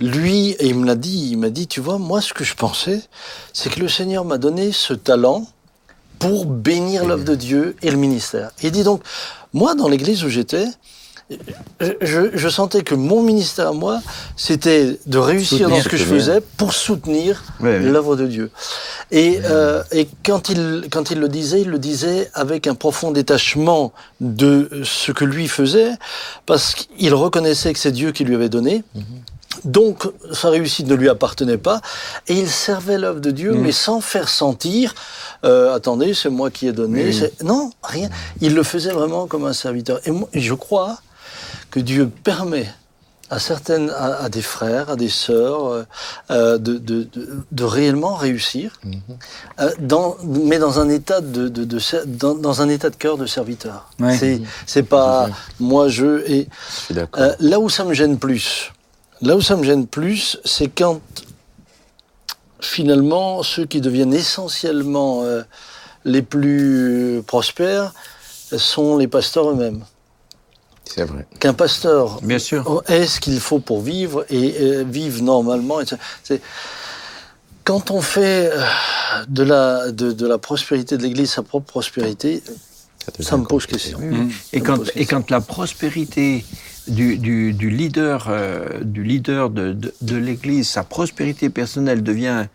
lui, et il me l'a dit, il m'a dit, tu vois, moi, ce que je pensais, c'est que le Seigneur m'a donné ce talent pour bénir l'œuvre de Dieu et le ministère. Il dit donc, moi, dans l'église où j'étais, je, je- sentais que mon ministère à moi, c'était de réussir Soutenir, dans ce que je faisais pour soutenir Oui, oui. l'œuvre de Dieu. Et, euh, et quand, il, quand il le disait, il le disait avec un profond détachement de ce que lui faisait, parce qu'il reconnaissait que c'est Dieu qui lui avait donné. Donc, sa réussite ne lui appartenait pas, et il servait l'œuvre de Dieu, mais sans faire sentir, euh, attendez, c'est moi qui ai donné. Non, rien. Il le faisait vraiment comme un serviteur. Et moi, je crois que Dieu permet à certaines, à, à des frères, à des sœurs, euh, euh, de, de, de, de réellement réussir, euh, dans, mais dans un état de, de, de ser- dans, dans un état de cœur de serviteur. Ouais. C'est, c'est pas moi je et Je euh, là où ça me gêne plus, là où ça me gêne plus, c'est quand finalement ceux qui deviennent essentiellement les plus prospères sont les pasteurs eux-mêmes. C'est vrai. qu'un pasteur Bien sûr. est ce qu'il faut pour vivre et euh, vivre normalement. C'est- Quand on fait euh, de la, de, de la prospérité de l'Église sa propre prospérité, ça me pose question. Mm. Et quand, pose et question. quand la prospérité du, du, du leader, euh, du leader de, de, de l'Église, sa prospérité personnelle devient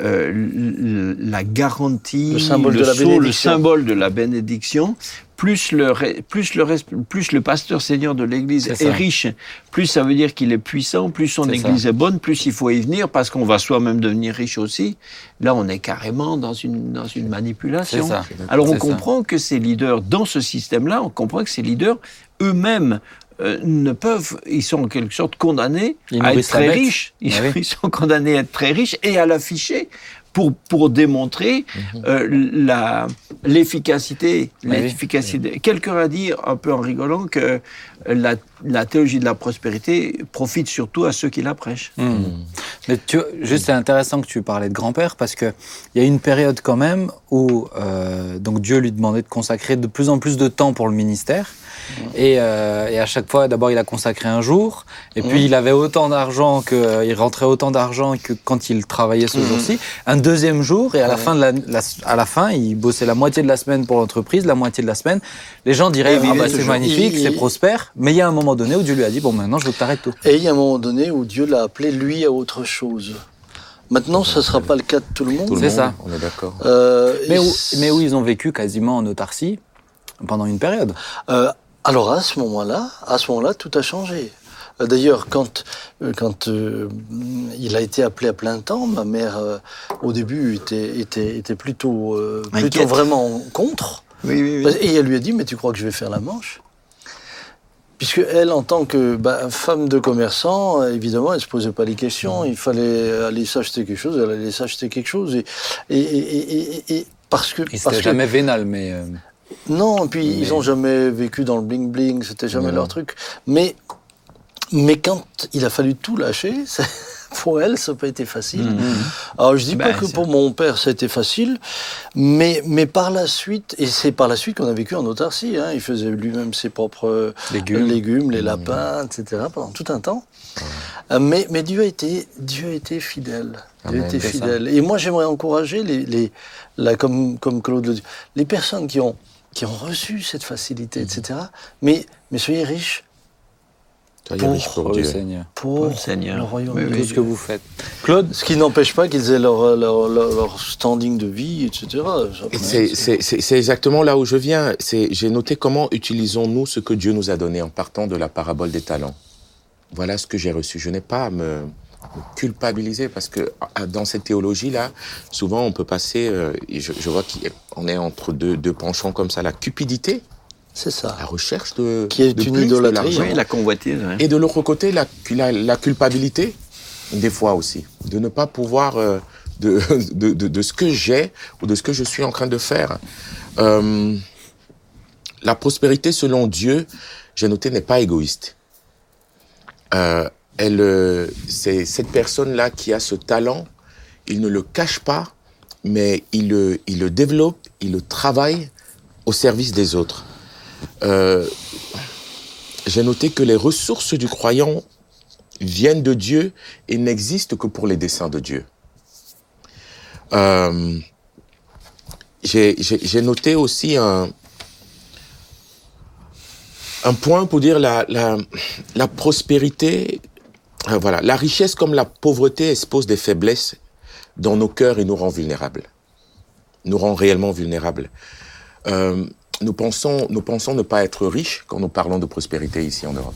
euh, la garantie, Le symbole de la sceau, le symbole de la bénédiction, plus le, plus le, plus le pasteur seigneur de l'Église est riche, plus ça veut dire qu'il est puissant, plus son Église ça. est bonne, plus il faut y venir parce qu'on va soi-même devenir riche aussi. Là, on est carrément dans une, dans une manipulation. Ça. Alors on ça. comprend que ces leaders, dans ce système-là, on comprend que ces leaders eux-mêmes euh, ne peuvent, ils sont en quelque sorte condamnés Ils à être très riches. Ils, Ah oui. ils sont condamnés à être très riches et à l'afficher pour, pour démontrer Mhm. euh, la l'efficacité. Oui. l'efficacité. Quelqu'un a dit, un peu en rigolant, que la, la théologie de la prospérité profite surtout à ceux qui la prêchent. Hmm. Mais tu juste c'est intéressant que tu parlais de grand-père parce que il y a une période quand même où euh, donc Dieu lui demandait de consacrer de plus en plus de temps pour le ministère. Et, euh, et à chaque fois d'abord il a consacré un jour et puis il avait autant d'argent que il rentrait autant d'argent que quand il travaillait ce jour-ci. Un deuxième jour et à la fin de la, la- à la fin il bossait la moitié de la semaine pour l'entreprise la moitié de la semaine. Les gens diraient ah bah, c'est magnifique c'est prospère mais il y a un moment donné où Dieu lui a dit bon maintenant je veux que t'arrêtes tout Et il y a un moment donné où Dieu l'a appelé lui à autre chose. Maintenant, ce ne sera pas le cas de tout le monde. Tout le C'est monde, ça. on est d'accord. Euh, mais où, c- mais où ils ont vécu quasiment en autarcie pendant une période. Euh, alors à ce moment-là, à ce moment-là, tout a changé. Euh, D'ailleurs, quand quand euh, il a été appelé à plein temps, ma mère euh, au début était était était plutôt euh, plutôt vraiment contre. Oui, oui, Et elle lui a dit mais tu crois que je vais faire la manche? Puisque elle, en tant que bah, femme de commerçant, évidemment, elle se posait pas les questions. Il fallait aller s'acheter quelque chose, elle allait s'acheter quelque chose, et et, et, parce que que jamais vénal, mais euh, non, et puis Mais- ils ont jamais vécu dans le bling bling, c'était jamais Non. leur truc. Mais mais quand il a fallu tout lâcher, pour elle, ça n'a pas été facile. Mhm. Alors je dis Ben, pas que pour mon père ça a été facile, mais mais par la suite, et c'est par la suite qu'on a vécu en autarcie. Hein, il faisait lui-même ses propres euh, légumes. légumes, les lapins, etc. pendant tout un temps. Euh, Mais, mais Dieu a été, Dieu a été fidèle. Dieu a été ça. fidèle. Et moi, j'aimerais encourager les, les, la, comme, comme Claude le dit, les personnes qui ont, qui ont reçu cette facilité, etc. Mais, mais soyez riches Pour- pour le Dieu. Seigneur. pour Pour le Seigneur. le royaume Oui, de oui. Tout ce que vous faites. Claude Ce qui n'empêche pas qu'ils aient leur, leur, leur, leur standing de vie, etc. C'est exactement là où je viens. J'ai noté comment utilisons-nous ce que Dieu nous a donné en partant de la parabole des talents. Voilà ce que j'ai reçu. Je n'ai pas à me, me culpabiliser parce que ah, dans cette théologie-là, souvent on peut passer, euh, et je, je vois qu'on est entre deux, deux penchants comme ça, la cupidité, C'est ça. la recherche de, Qui est de une plus, de idolâtrie. Oui, la convoitise. Et de l'autre côté, la, la, la culpabilité, des fois aussi, de ne pas pouvoir euh, de, de, de, de ce que j'ai ou de ce que je suis en train de faire. Euh, la prospérité, selon Dieu, j'ai noté, n'est pas égoïste. Euh, elle, c'est cette personne-là qui a ce talent, il ne le cache pas, mais il le, il le développe, il le travaille au service des autres. Euh, j'ai noté que les ressources du croyant viennent de Dieu et n'existent que pour les desseins de Dieu. Euh, j'ai noté aussi un, un point pour dire la, la, prospérité, euh, voilà, la richesse comme la pauvreté expose des faiblesses dans nos cœurs et nous rend vulnérables, nous rend réellement vulnérables. Nous pensons, nous pensons ne pas être riches quand nous parlons de prospérité ici en Europe.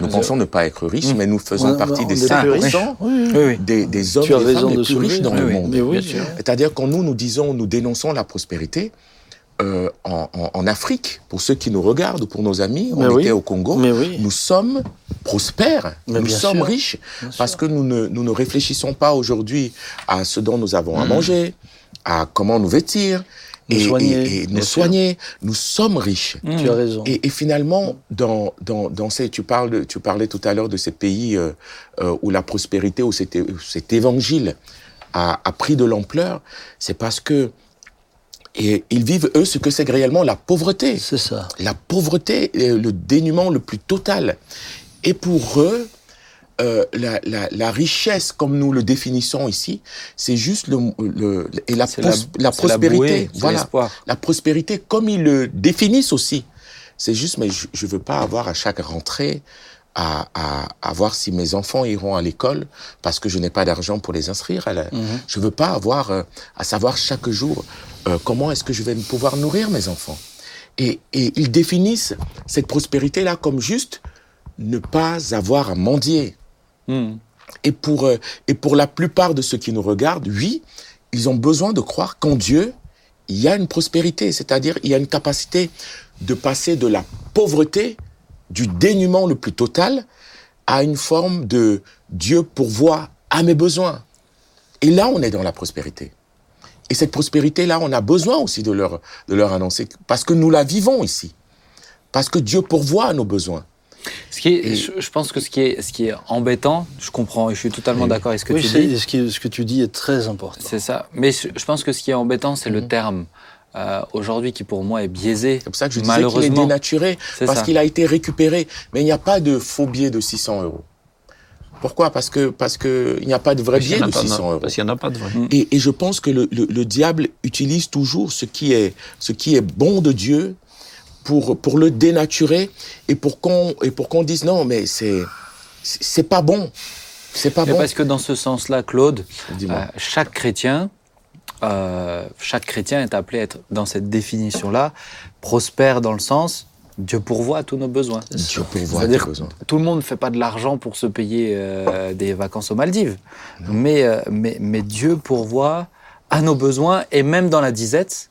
Nous Bien pensons ne pas être riches, mais nous faisons On- partie des est cinq plus riches. 5%, Oui, oui. Des, des hommes et des femmes les plus riches dans Oui, le oui. monde. Mais oui, Bien sûr. C'est-à-dire quand nous, nous disons, nous dénonçons la prospérité, euh, en, en- en Afrique, pour ceux qui nous regardent ou pour nos amis, on Mais était au Congo, Mais oui. nous sommes prospères, Mais nous sommes sûr. riches, Bien sûr. parce que nous ne, nous ne réfléchissons pas aujourd'hui à ce dont nous avons à Mhm. manger, à comment nous vêtir, Nous et, soigner, et- et bien nous sûr. soigner. Nous sommes riches. Tu as raison. Et, et finalement, dans, dans, dans ces, tu, parles, de- tu parlais tout à l'heure de ces pays euh, euh, où la prospérité, où cet, évangile a, a pris de l'ampleur, c'est parce que Et ils vivent, eux, ce que c'est réellement la pauvreté. C'est ça. La pauvreté, le dénuement le plus total. Et pour eux, euh, la, la, la, richesse, comme nous le définissons ici, c'est juste le, le, et la, pros- prospérité. bouée, voilà. La prospérité, comme ils le définissent aussi. C'est juste, mais je, je veux pas avoir à chaque rentrée à, à, à voir si mes enfants iront à l'école parce que je n'ai pas d'argent pour les inscrire. À la, Je veux pas avoir euh, à savoir chaque jour euh, comment est-ce que je vais pouvoir nourrir mes enfants. Et, et ils définissent cette prospérité-là comme juste ne pas avoir à mendier. Hmm. Et pour, euh, et pour la plupart de ceux qui nous regardent, oui, ils ont besoin de croire qu'en Dieu, il y a une prospérité, c'est-à-dire il y a une capacité de passer de la pauvreté, du dénuement le plus total, à une forme de Dieu pourvoit à mes besoins. Et là, on est dans la prospérité. Et cette prospérité-là, on a besoin aussi de leur, de leur annoncer, parce que nous la vivons ici. Parce que Dieu pourvoit à nos besoins. Ce qui est, je, je pense que ce qui est, ce qui est embêtant, je comprends et je suis totalement d'accord avec ce que oui, tu c'est- dis. ce, qui- ce que tu dis est très important. C'est ça. Mais je je pense que ce qui est embêtant, c'est le terme euh, aujourd'hui qui pour moi est biaisé. C'est pour ça que je disais qu'il est Malheureusement. dénaturé, C'est parce ça. qu'il a été récupéré. Mais il n'y a pas de faux billet de 600 euros. Pourquoi? Parce que parce que il n'y a pas de vrai n'y de en a pas- 600 euros. Parce qu'il n'y en a pas de vrai. Et, et je pense que le, le- le diable utilise toujours ce qui est ce qui est bon de Dieu pour pour le dénaturer et pour qu'on et pour qu'on dise non mais c'est c'est pas bon c'est pas Mais bon. parce que dans ce sens-là, Claude, euh, chaque chrétien, euh, chaque chrétien est appelé à être dans cette définition-là, prospère dans le sens Dieu pourvoit à tous nos besoins. Dieu pourvoit à C'est-à-dire tes besoins. tout le monde ne fait pas de l'argent pour se payer euh, des vacances aux Maldives, mais, mais, mais Dieu pourvoit à nos besoins et même dans la disette,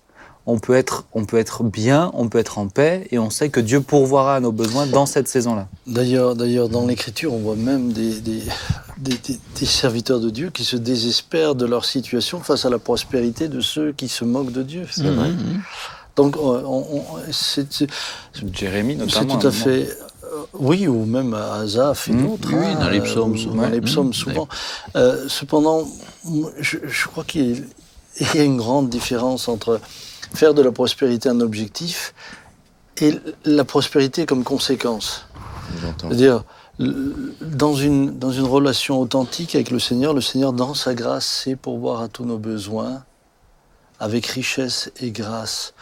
on peut, être, on peut être bien, on peut être en paix et on sait que Dieu pourvoira à nos besoins dans cette saison-là. D'ailleurs, d'ailleurs, dans l'Écriture, on voit même des, des, des- des- des serviteurs de Dieu qui se désespèrent de leur situation face à la prospérité de ceux qui se moquent de Dieu. C'est vrai. Donc, on- on- on- c'est c'est- Jérémie c'est notamment. tout à fait. euh, Oui, ou même Asaph et Mhm. d'autres. Oui, hein, dans les euh, psaumes, ou souvent. Dans les psaumes, Mhm. souvent. Euh, cependant, je, je crois qu'il y a- il y a une grande différence entre faire de la prospérité un objectif et la prospérité comme conséquence. C'est-à-dire, dans une, dans une relation authentique avec le Seigneur, le Seigneur, dans sa grâce, sait pourvoir à tous nos besoins, avec richesse et grâce.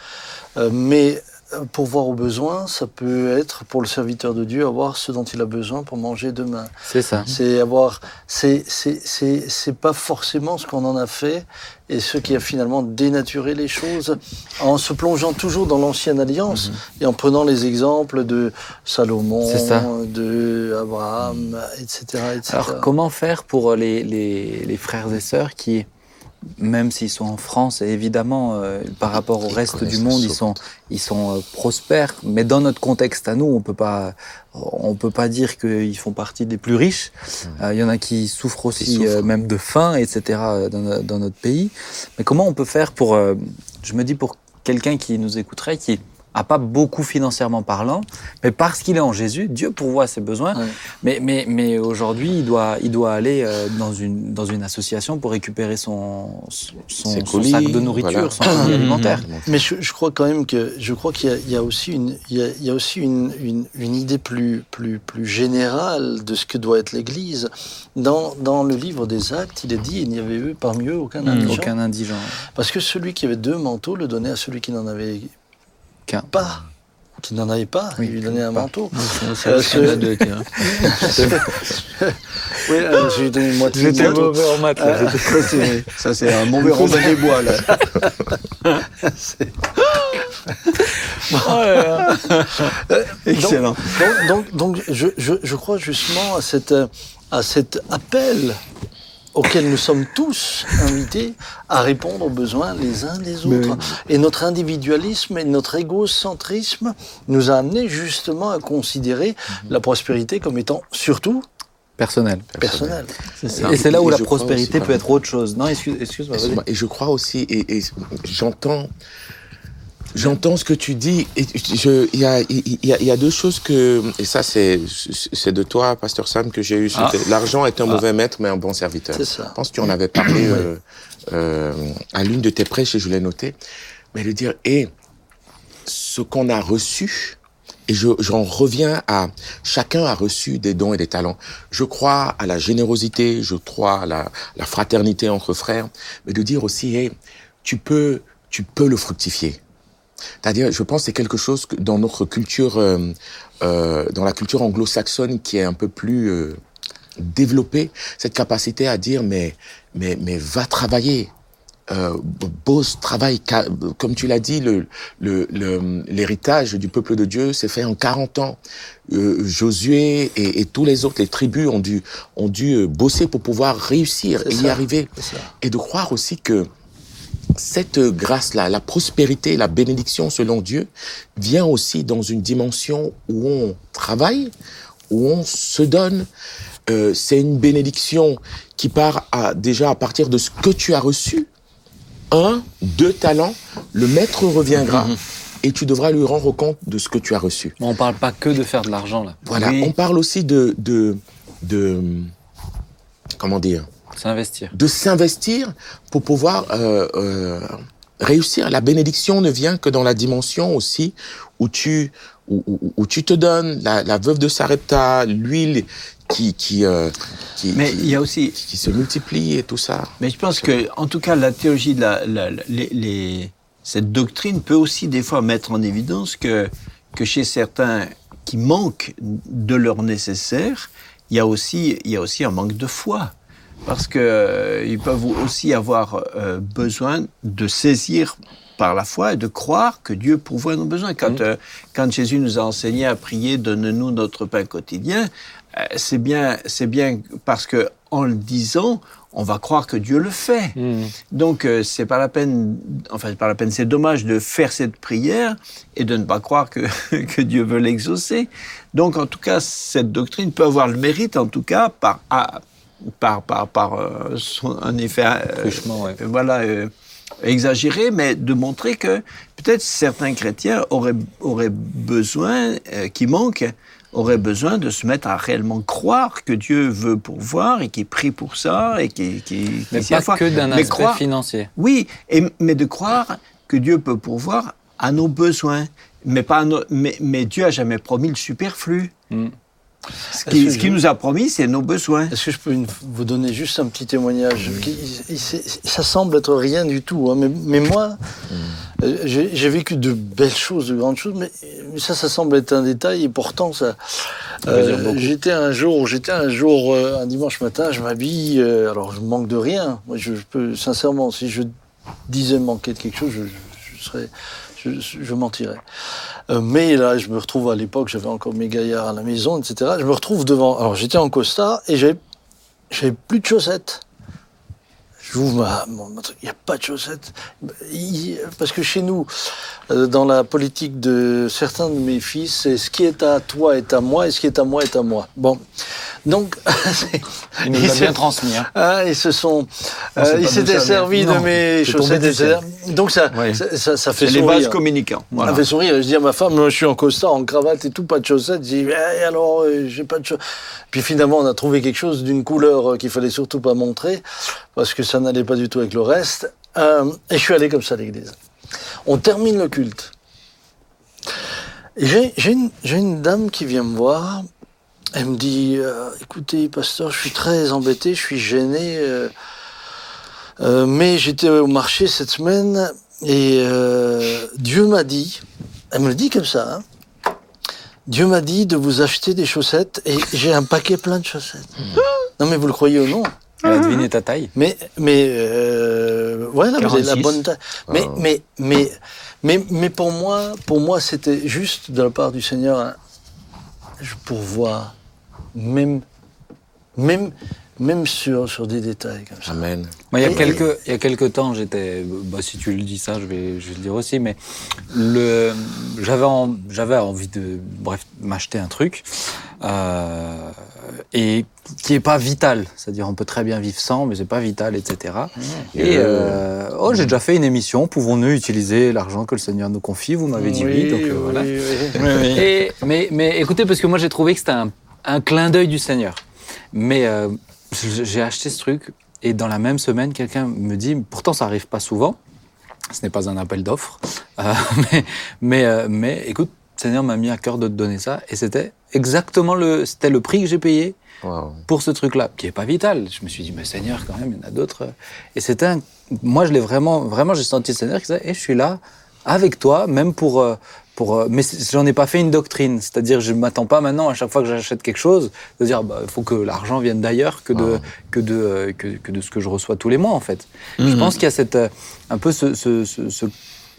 Euh, mais euh, pourvoir aux besoins, ça peut être, pour le serviteur de Dieu, avoir ce dont il a besoin pour manger demain. C'est ça. C'est avoir, c'est, c'est, c'est, c'est pas forcément ce qu'on en a fait et ce qui a finalement dénaturé les choses en se plongeant toujours dans l'ancienne alliance et en prenant les exemples de Salomon, de Abraham, etc., etc. Alors, comment faire pour les, les, les frères et sœurs qui, même s'ils sont en France, et évidemment, euh, par rapport au Ils reste du monde, ils sont, ils sont euh, prospères, mais dans notre contexte à nous, on peut pas, on peut pas dire qu'ils font partie des plus riches. Euh, Il y en a qui souffrent aussi, souffrent. euh, même de faim, etc., dans, dans notre pays. Mais comment on peut faire pour, euh, je me dis, pour quelqu'un qui nous écouterait, qui a pas beaucoup financièrement parlant, mais parce qu'il est en Jésus, Dieu pourvoit à ses besoins. Ouais. Mais, mais, mais aujourd'hui, il doit, il doit aller euh, dans, une, dans une association pour récupérer son, son, Ses son colis, sac de nourriture, voilà. son colis alimentaire. Mais je, je crois quand même que je crois qu'il y a, il y a aussi une il y a, il y a aussi une, une, une idée plus plus plus générale de ce que doit être l'Église. Dans dans le livre des Actes, il est dit il n'y avait eu parmi eux aucun indigent. Aucun indigent. Parce que celui qui avait deux manteaux le donnait à celui qui n'en avait. Pas, qui n'en avait pas, Oui, il lui donnait un pas. manteau. Euh. Oui, euh, je lui une moitié en maths. Euh, Ça, c'est un mauvais Robin des Bois, là. Excellent. donc, donc, donc je, je, je crois justement à, cette, euh, à cet appel auquel nous sommes tous invités à répondre aux besoins les uns des autres. Et notre individualisme et notre égocentrisme nous a amené justement à considérer la prospérité comme étant surtout Personnel. personnelle. Et c'est là où Et la prospérité aussi, peut être autre chose. Non, excuse- excuse-moi. Et je crois aussi, et, et j'entends, j'entends ce que tu dis. Je, il y a, y a, y a deux choses que, et ça c'est, c'est de toi, Pasteur Sam, que j'ai eu. Ah. L'argent est un mauvais maître, mais un bon serviteur. Ça. Je pense que tu en avais parlé euh, euh, à l'une de tes prêches et je l'ai noté. mais de dire, et ce qu'on a reçu, et je- j'en reviens à chacun a reçu des dons et des talents. Je crois à la générosité, je crois à la, la fraternité entre frères, mais de dire aussi, hey, tu peux, tu peux le fructifier. C'est-à-dire, je pense que c'est quelque chose que dans notre culture, euh, euh, dans la culture anglo-saxonne qui est un peu plus euh, développée, cette capacité à dire, mais, mais, mais va travailler, euh, bosse, travaille, comme tu l'as dit, le, le, le- l'héritage du peuple de Dieu s'est fait en 40 ans. Euh, Josué et, et tous les autres, les tribus ont dû, ont dû bosser pour pouvoir réussir et y arriver. Et de croire aussi que cette grâce-là, la prospérité, la bénédiction selon Dieu, vient aussi dans une dimension où on travaille, où on se donne. Euh, c'est une bénédiction qui part à, déjà à partir de ce que tu as reçu. Un, deux talents, le maître reviendra et tu devras lui rendre compte de ce que tu as reçu. On parle pas que de faire de l'argent là. Voilà, Oui. on parle aussi de, de, de, comment dire, S'investir. de s'investir pour pouvoir euh, euh, réussir. La bénédiction ne vient que dans la dimension aussi où tu où, où- où tu te donnes. La, la veuve de Sarepta, l'huile qui qui, euh, qui, Mais il y a aussi, qui se multiplie et tout ça. mais je pense que, en tout cas, la théologie de la, la- la- les, les- cette doctrine peut aussi des fois mettre en évidence que, que chez certains qui manquent de leur nécessaire, il y a aussi, il y a aussi un manque de foi. Parce que euh, peuvent aussi avoir euh, besoin de saisir par la foi et de croire que Dieu pourvoit nos besoins. Quand, euh, quand Jésus nous a enseigné à prier, donne-nous notre pain quotidien, euh, c'est bien, c'est bien parce que en le disant, on va croire que Dieu le fait. Donc euh, c'est pas la peine, enfin c'est pas la peine, c'est dommage de faire cette prière et de ne pas croire que, que Dieu veut l'exaucer. Donc en tout cas, cette doctrine peut avoir le mérite, en tout cas, par, à- par, par, par euh, son- un effet euh, ouais. voilà, euh, exagéré, mais de montrer que peut-être certains chrétiens auraient, auraient besoin, qui manquent, auraient besoin de se mettre à réellement croire que Dieu veut pourvoir et qui prie pour ça et qui, qui, Mais pas foi. que d'un aspect croire- financier. oui, et, mais de croire que Dieu peut pourvoir à nos besoins. Mais, pas à nos- mais, mais Dieu a jamais promis le superflu. Mm. Ce qui, ce nous a promis, c'est nos besoins. Est-ce que je peux une- vous donner juste un petit témoignage il- Ça semble être rien du tout, hein, mais, mais moi, euh, j'ai vécu de belles choses, de grandes choses, mais, mais ça, ça semble être un détail, et pourtant, ça. Euh, j'étais un jour, j'étais un jour, euh, un dimanche matin, je m'habille, euh, alors je manque de rien. Moi, je, je peux, sincèrement, si je disais manquer de quelque chose, je, je- je serais. Je, je mentirais. Euh, mais là, je me retrouve à l'époque, j'avais encore mes gaillards à la maison, etc. Je me retrouve devant. Alors, j'étais en costard et j'avais, plus de chaussettes. J'ouvre ma, mon, truc, il n'y a pas de chaussettes. Il- parce que chez nous, euh, dans la politique de certains de mes fils, c'est ce qui est à toi est à moi et ce qui est à moi est à moi. Bon. Donc, Il nous ils l'a bien transmis. Hein. ah, ils se sont, Non, euh, ils s'étaient servis de mes chaussettes, etc. Donc ça, Ouais. ça, ça, ça fait C'est les sourire. vases communicants. Voilà. Ça fait sourire. Je dis à ma femme, je suis en costard, en cravate et tout, pas de chaussettes. Je dis, Eh, alors, euh, j'ai pas de chaussettes. Puis finalement, on a trouvé quelque chose d'une couleur qu'il fallait surtout pas montrer, parce que ça n'allait pas du tout avec le reste. Euh, et je suis allé comme ça à l'église. On termine le culte. J'ai une, dame qui vient me voir. Elle me dit, euh, écoutez, pasteur, je suis très embêté, je suis gêné. euh, mais j'étais au marché cette semaine et Dieu m'a dit, elle me le dit comme ça, hein, Dieu m'a dit de vous acheter des chaussettes et j'ai un paquet plein de chaussettes. Non mais vous le croyez ou non? Elle a deviné ta taille. Mais mais euh, ouais, là, vous avez la 46. bonne taille. Mais mais mais mais mais pour moi pour moi c'était juste de la part du Seigneur un- je pourvois même même même sur sur des détails comme ça. Amen. Moi, il y a Et- quelques, il y a quelques temps, j'étais, bah, si tu le dis ça, je vais, je vais le dire aussi, mais le, j'avais, en- j'avais envie de, bref, m'acheter un truc, euh, et qui est pas vital. C'est-à-dire, on peut très bien vivre sans, mais c'est pas vital, etc. Et, euh, oh, j'ai déjà fait une émission. Pouvons-nous utiliser l'argent que le Seigneur nous confie? Vous m'avez dit oui, donc euh, voilà. Et, mais, mais écoutez, parce que moi j'ai trouvé que c'était un, un clin d'œil du Seigneur. Mais euh, j'ai acheté ce truc et dans la même semaine, quelqu'un me dit, pourtant ça arrive pas souvent, Ce n'est pas un appel d'offres. Euh, mais, mais, euh, mais écoute, Seigneur m'a mis à cœur de te donner ça. Et c'était exactement le, c'était le prix que j'ai payé pour ce truc-là, qui est pas vital. Je me suis dit, mais Seigneur, quand même, il y en a d'autres. Et c'était un... Moi, je l'ai vraiment, vraiment, j'ai senti le Seigneur qui disait, et je suis là avec toi, même pour, euh, pour, euh, mais j'en ai pas fait une doctrine. C'est-à-dire, je m'attends pas maintenant à chaque fois que j'achète quelque chose de dire, bah, il faut que l'argent vienne d'ailleurs que de, que de, euh, que, que de ce que je reçois tous les mois, en fait. Je pense qu'il y a cette, euh, un peu ce, ce, ce, ce,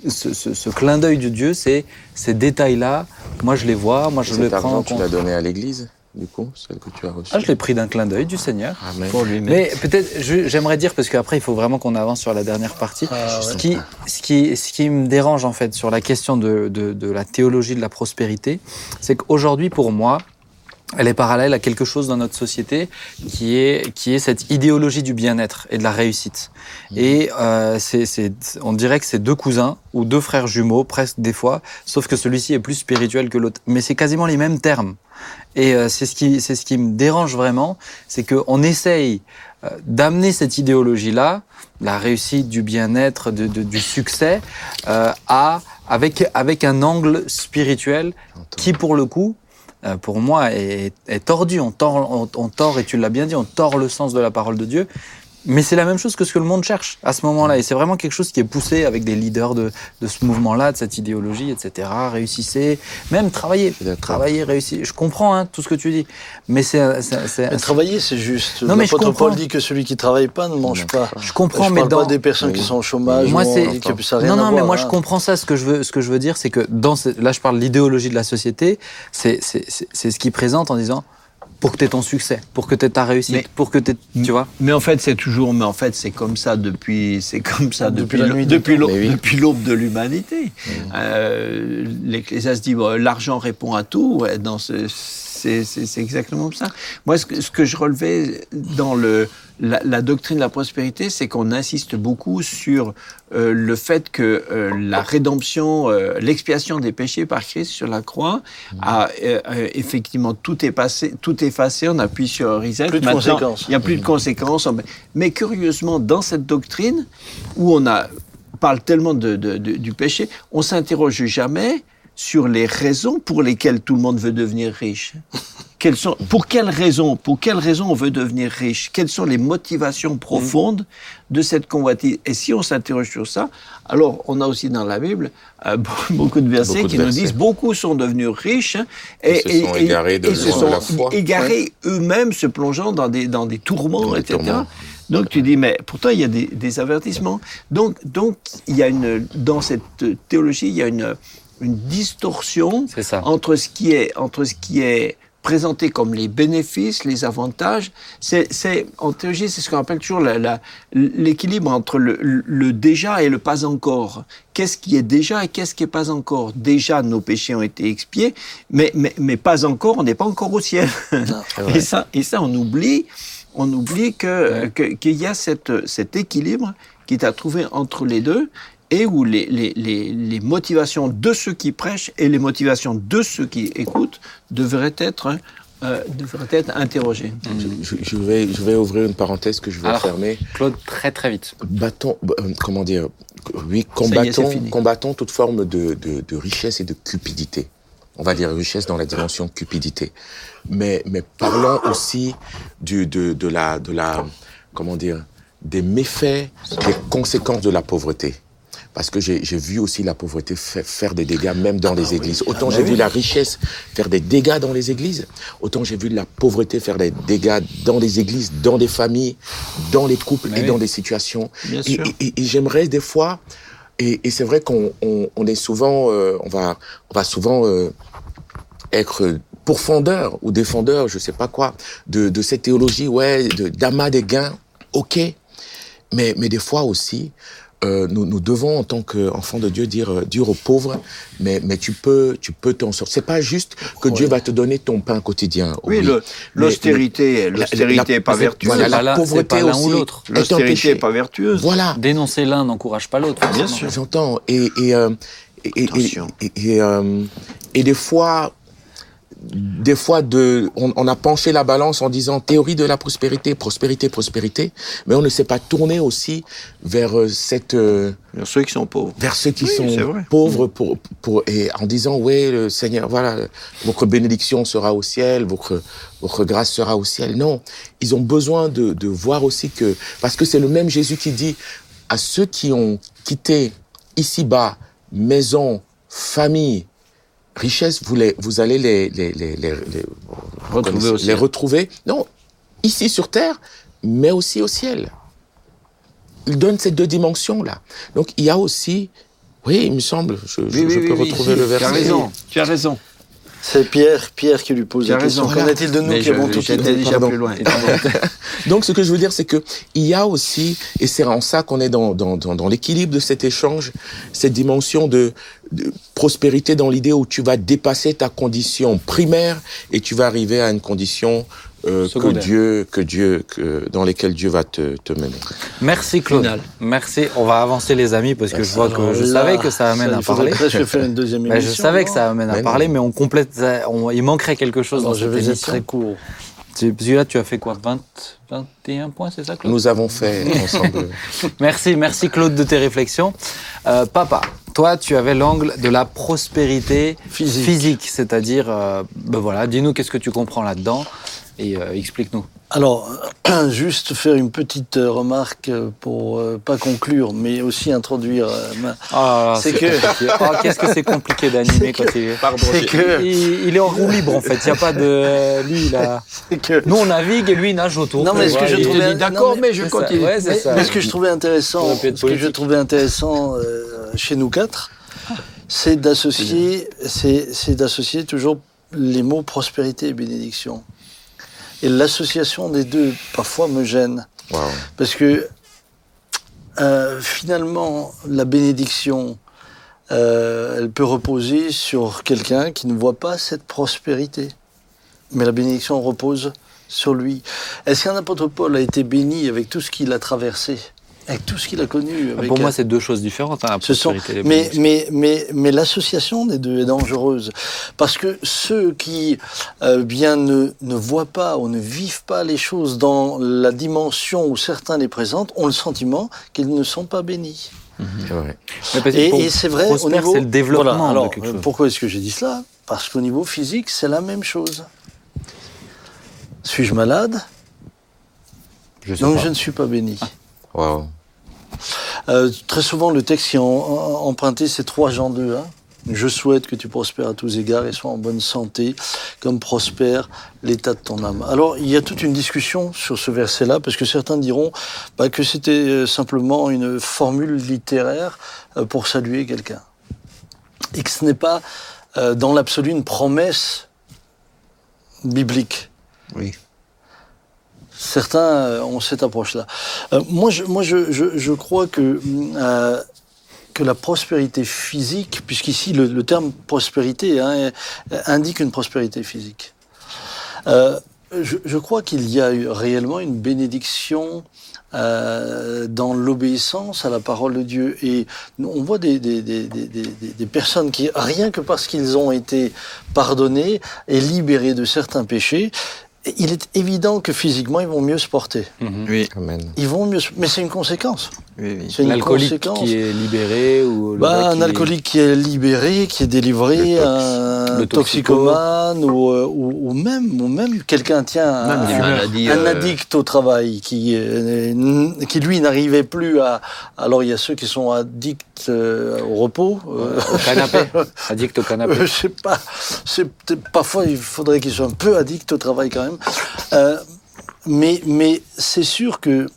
ce, ce- ce clin d'œil de Dieu, c'est ces détails-là. Moi, je les vois, moi, je les Cet prends en argent, tu l'as donné à l'église, du coup, celle que tu as reçue. Ah, je l'ai pris d'un clin d'œil du Seigneur. Amen. Pour lui mettre. Mais peut-être, j'aimerais dire, parce qu'après, il faut vraiment qu'on avance sur la dernière partie. Ah, ce, ouais. qui, ce, qui, ce qui me dérange, en fait, sur la question de, de, de la théologie de la prospérité, c'est qu'aujourd'hui, pour moi, elle est parallèle à quelque chose dans notre société qui est, qui est cette idéologie du bien-être et de la réussite. Et euh, c'est, on dirait que c'est deux cousins ou deux frères jumeaux, presque des fois, sauf que celui-ci est plus spirituel que l'autre. Mais c'est quasiment les mêmes termes. Et euh, c'est ce qui, c'est ce qui me dérange vraiment, c'est qu'on essaye euh, d'amener cette idéologie-là, la réussite, du bien-être, de, de- du succès, euh, à avec avec un angle spirituel qui, pour le coup, euh, pour moi, est, est tordu. On tord, on, on tord, et tu l'as bien dit, on tord le sens de la parole de Dieu. Mais c'est la même chose que ce que le monde cherche à ce moment-là. Et c'est vraiment quelque chose qui est poussé avec des leaders de, de ce mouvement-là, de cette idéologie, etc. Réussissez, même travailler, travailler, réussir. Je comprends hein, tout ce que tu dis, mais c'est, c'est, c'est- Mais travailler, c'est juste. Non, mais je Paul dit que celui qui travaille pas ne mange pas. je comprends, je mais parle dans pas des personnes qui sont au chômage. Moi, non, c'est- non, non, mais voir, moi hein. je comprends ça. Ce que je veux, ce que je veux dire, c'est que dans ce- là, je parle de l'idéologie de la société. C'est, c'est, c'est- c'est ce qui présente en disant pour que tu aies ton succès, pour que tu aies ta réussite, Mais- pour que tu tu vois. Mais en fait, c'est toujours, mais en fait, c'est comme ça depuis, c'est comme ça Depuis depuis, la l'aube- depuis l'aube, oui. de l'humanité. Euh, L'Ecclésiaste dit, bon, l'argent répond à tout. Ouais, dans ce, c'est, exactement ça. Moi, ce que, ce que je relevais dans le, la, la doctrine de la prospérité, c'est qu'on insiste beaucoup sur euh, le fait que euh, la rédemption, euh, l'expiation des péchés par Christ sur la croix a euh, euh, effectivement tout effacé, tout effacé. On appuie sur reset. Plus de conséquences. Il n'y a plus de conséquences. Mais curieusement, dans cette doctrine où on a parle tellement de, de- de- du péché, on s'interroge jamais sur les raisons pour lesquelles tout le monde veut devenir riche. Quelles sont, pour quelles raisons, pour quelles raisons on veut devenir riche? Quelles sont les motivations profondes de cette convoitise? Et si on s'interroge sur ça, alors on a aussi dans la Bible euh, beaucoup de versets Beaucoup de qui nous versets. disent beaucoup sont devenus riches hein, Et se sont égarés de- et se sont égarés eux-mêmes, se plongeant dans des, dans des tourments, Dans etc. tourments. Donc tu dis, mais pourtant il y a des, des avertissements. Donc, donc il y a une, dans cette théologie, il y a une, une distorsion ça. entre ce qui est, entre ce qui est présenté comme les bénéfices, les avantages. C'est, c'est, en théologie, c'est ce qu'on appelle toujours la- la- l'équilibre entre le, le déjà et le pas encore. Qu'est-ce qui est déjà et qu'est-ce qui est pas encore? Déjà, nos péchés ont été expiés, mais, mais, mais pas encore, on n'est pas encore au ciel. et, ça, et ça, on oublie, on oublie que, que- qu'il y a cette, cet équilibre qui est à trouver entre les deux et où les, les, les, les motivations de ceux qui prêchent et les motivations de ceux qui écoutent devraient être, euh, devraient être interrogées. Je, je vais, je vais ouvrir une parenthèse que je vais Alors. fermer. Claude, très très vite. Battons, euh, comment dire, oui, est, combattons, combattons toute forme de, de, de richesse et de cupidité. On va dire richesse dans la dimension cupidité. Mais, mais parlons aussi du, de, de la, de la, comment dire, des méfaits, des conséquences de la pauvreté. Parce que j'ai vu aussi la pauvreté fa- faire des dégâts même dans les églises. Autant j'ai vu la richesse faire des dégâts dans les églises, autant j'ai vu la pauvreté faire des dégâts dans les églises, dans des familles, dans les couples Mais et oui. dans des situations. Bien Et-. Et, et- et j'aimerais des fois, et, et c'est vrai qu'on on, on est souvent, euh, on va, on va souvent euh, être pourfendeur ou défendeur, je sais pas quoi, de, de cette théologie, ouais, de d'amas des gains, ok, mais mais des fois aussi. Euh, nous, nous devons, en tant qu'enfants de Dieu, dire, euh, dire aux pauvres, mais, mais tu peux, tu peux t'en sortir. C'est pas juste que Dieu va te donner ton pain quotidien. Oui, l'austérité, la- l'austérité la- n'est pas vertueuse. voilà, la pauvreté pas aussi L'austérité n'est pas vertueuse. Voilà. Dénoncer l'un n'encourage pas l'autre. Bien sûr. J'entends. Et, et, euh, et, et, Attention. et, et, euh, et des fois, des fois, de, on, on a penché la balance en disant théorie de la prospérité, prospérité, prospérité, mais on ne s'est pas tourné aussi vers euh, cette, euh, Vers ceux qui sont pauvres. vers ceux qui Oui, sont pauvres pour, pour, et en disant, oui, le Seigneur, voilà, votre bénédiction sera au ciel, votre, votre grâce sera au ciel. Non, ils ont besoin de, de voir aussi que, parce que c'est le même Jésus qui dit à ceux qui ont quitté ici-bas, maison, famille, richesse, vous, les, vous allez les, les, les, les, les- vous Retrouver les retrouver, non, ici sur terre, mais aussi au ciel il donne ces deux dimensions-là. Donc il y a aussi, oui, il me semble, je, je- je peux retrouver le Tu verset. as raison, tu as raison. C'est Pierre, Pierre qui lui pose Tu la question. Qu'en est-il de nous Mais qui je- avons tout déjà Pardon. plus loin. Donc ce que je veux dire, c'est que il y a aussi, et c'est en ça qu'on est dans, dans, dans, dans l'équilibre de cet échange, cette dimension de, de prospérité dans l'idée où tu vas dépasser ta condition primaire et tu vas arriver à une condition euh, que. Dieu, que Dieu, que, dans lesquelles Dieu va te, te mener. Merci Claude. Final. Merci. On va avancer les amis parce que je vois que je là, savais que ça amène ça, à parler. faire une deuxième Ben, je savais que ça amène à Mais non. parler, mais on complète. ça- on- il manquerait quelque chose Alors, dans je cette vais être très court. Tu- Parce que là, tu as fait quoi 20, 21 points, c'est ça, Claude? Nous avons fait ensemble. Merci, merci Claude de tes réflexions. Euh, papa, toi, tu avais l'angle de la prospérité Physique. c'est-à-dire, euh, ben voilà, dis-nous qu'est-ce que tu comprends là-dedans et euh, explique-nous. Alors, juste faire une petite euh, remarque euh, pour euh, pas conclure, mais aussi introduire. euh, ma- Ah, C'est que- compliqué. Ah, qu'est-ce que c'est compliqué d'animer quand il est. C'est que, Il, il est en roue libre en fait. Il n'y a pas de lui là. c'est que Nous on navigue et lui il nage autour. Non, mais ce que je trouvais- d'accord, mais, je continue. Mais, ce que je trouvais intéressant, ce que je trouvais intéressant chez nous quatre, c'est d'associer, c'est c'est d'associer toujours les mots prospérité et bénédiction. Et l'association des deux parfois me gêne Wow. parce que euh, finalement la bénédiction, euh, elle peut reposer sur quelqu'un qui ne voit pas cette prospérité, mais la bénédiction repose sur lui. Est-ce qu'un apôtre Paul a été béni avec tout ce qu'il a traversé, avec tout ce qu'il a connu avec Pour moi c'est deux choses différentes. Hein, ce sont, mais, bénédiction. mais, mais, mais l'association des deux est dangereuse. Parce que ceux qui euh, bien ne, ne voient pas ou ne vivent pas les choses dans la dimension où certains les présentent ont le sentiment qu'ils ne sont pas bénis. Vrai. Que Et, c'est vrai, au niveau. c'est le développement Voilà, alors, de quelque chose. Pourquoi est-ce que j'ai dit cela? Parce qu'au niveau physique, c'est la même chose. Suis-je malade? Je Donc pas. je ne suis pas béni. Wow. Euh, très souvent, le texte qui est emprunté, c'est 3 Jean 2. hein. Je souhaite que tu prospères à tous égards et sois en bonne santé, comme prospère l'état de ton âme. Alors, il y a toute une discussion sur ce verset-là, parce que certains diront bah, que c'était euh, simplement une formule littéraire euh, pour saluer quelqu'un. Et que ce n'est pas, dans l'absolu, une promesse biblique. Certains euh, ont cette approche-là. Euh, moi, je, moi je, crois que, euh, que la prospérité physique, puisqu'ici le, terme prospérité hein, indique une prospérité physique, je, crois qu'il y a eu réellement une bénédiction dans l'obéissance à la parole de Dieu. Et on voit des, des personnes qui, rien que parce qu'ils ont été pardonnés et libérés de certains péchés, il est évident que physiquement, ils vont mieux se porter. Mhm. Oui, Amen. Ils vont mieux se... Mais c'est une conséquence. Oui, oui. C'est une L'alcoolique conséquence. qui est libéré ou le Bah, un qui- alcoolique qui est libéré, qui est délivré, Le un Le toxicomane ou, euh, ou, ou même, ou même quelqu'un, Même un, fumeur. maladie, un euh, addict au travail qui, euh, qui lui n'arrivait plus à. Alors il y a ceux qui sont addicts euh, au repos. euh, au canapé. Addict au canapé. je sais pas. Parfois il faudrait qu'ils soient un peu addicts au travail quand même. Euh, mais mais c'est sûr que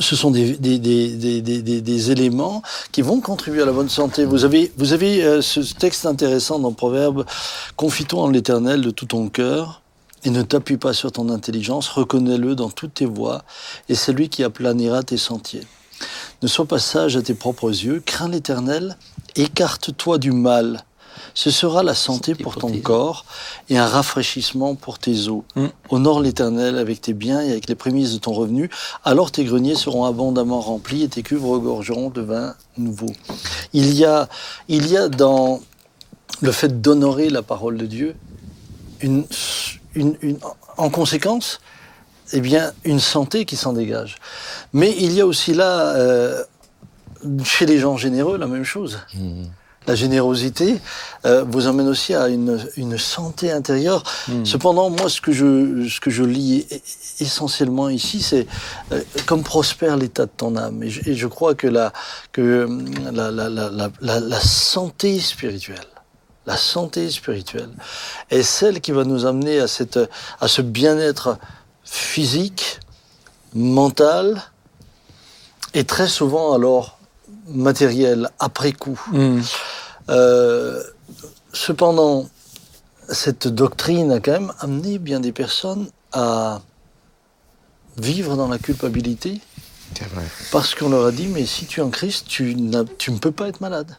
ce sont des, des, des, des, éléments qui vont contribuer à la bonne santé. Vous avez, vous avez euh, ce texte intéressant dans Proverbe Confie-toi en l'Éternel de tout ton cœur et ne t'appuie pas sur ton intelligence, reconnais-le dans toutes tes voies et c'est lui qui aplanira tes sentiers. Ne sois pas sage à tes propres yeux, crains l'Éternel, écarte-toi du mal. Ce sera la santé pour ton corps et un rafraîchissement pour tes os. Mm. Honore l'Éternel avec tes biens et avec les prémices de ton revenu, alors tes greniers seront abondamment remplis et tes cuves regorgeront de vin nouveau. Il y a, il y a dans le fait d'honorer la parole de Dieu une, une, une- en conséquence, eh bien, une santé qui s'en dégage. Mais il y a aussi là, euh, chez les gens généreux, la même chose. La générosité euh, vous amène aussi à une, une santé intérieure. Cependant, moi, ce que je, ce que je lis e- essentiellement ici, c'est euh, comme prospère l'état de ton âme. Et je, et je crois que, la, que la, la, la, la- la santé spirituelle, la santé spirituelle est celle qui va nous amener à, cette, à ce bien-être physique, mental, et très souvent alors matériel, après coup. Hmm. Euh, cependant, cette doctrine a quand même amené bien des personnes à vivre dans la culpabilité C'est vrai. parce qu'on leur a dit mais si tu es en Christ, tu, tu ne peux pas être malade.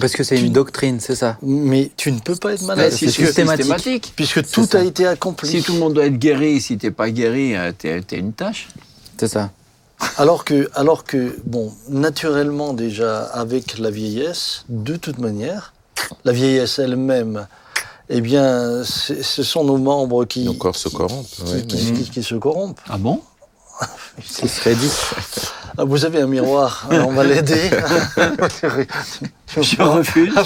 Parce que c'est une doctrine, c'est ça. Mais tu ne peux pas être malade c'est systématique. systématique. puisque tout ça. a été accompli. Si tout le monde doit être guéri, si t'es pas guéri, euh, t'es t'es une tâche. C'est ça. Alors que, alors que, bon, naturellement déjà, avec la vieillesse, de toute manière, la vieillesse elle-même, eh bien, ce sont nos membres qui, Nos corps se corrompent. qui, ouais, qui- mais- qui- qui se corrompent. Ah bon? Ce serait dit. Ah, Vous avez un miroir, on va l'aider. Je refuse. Ah,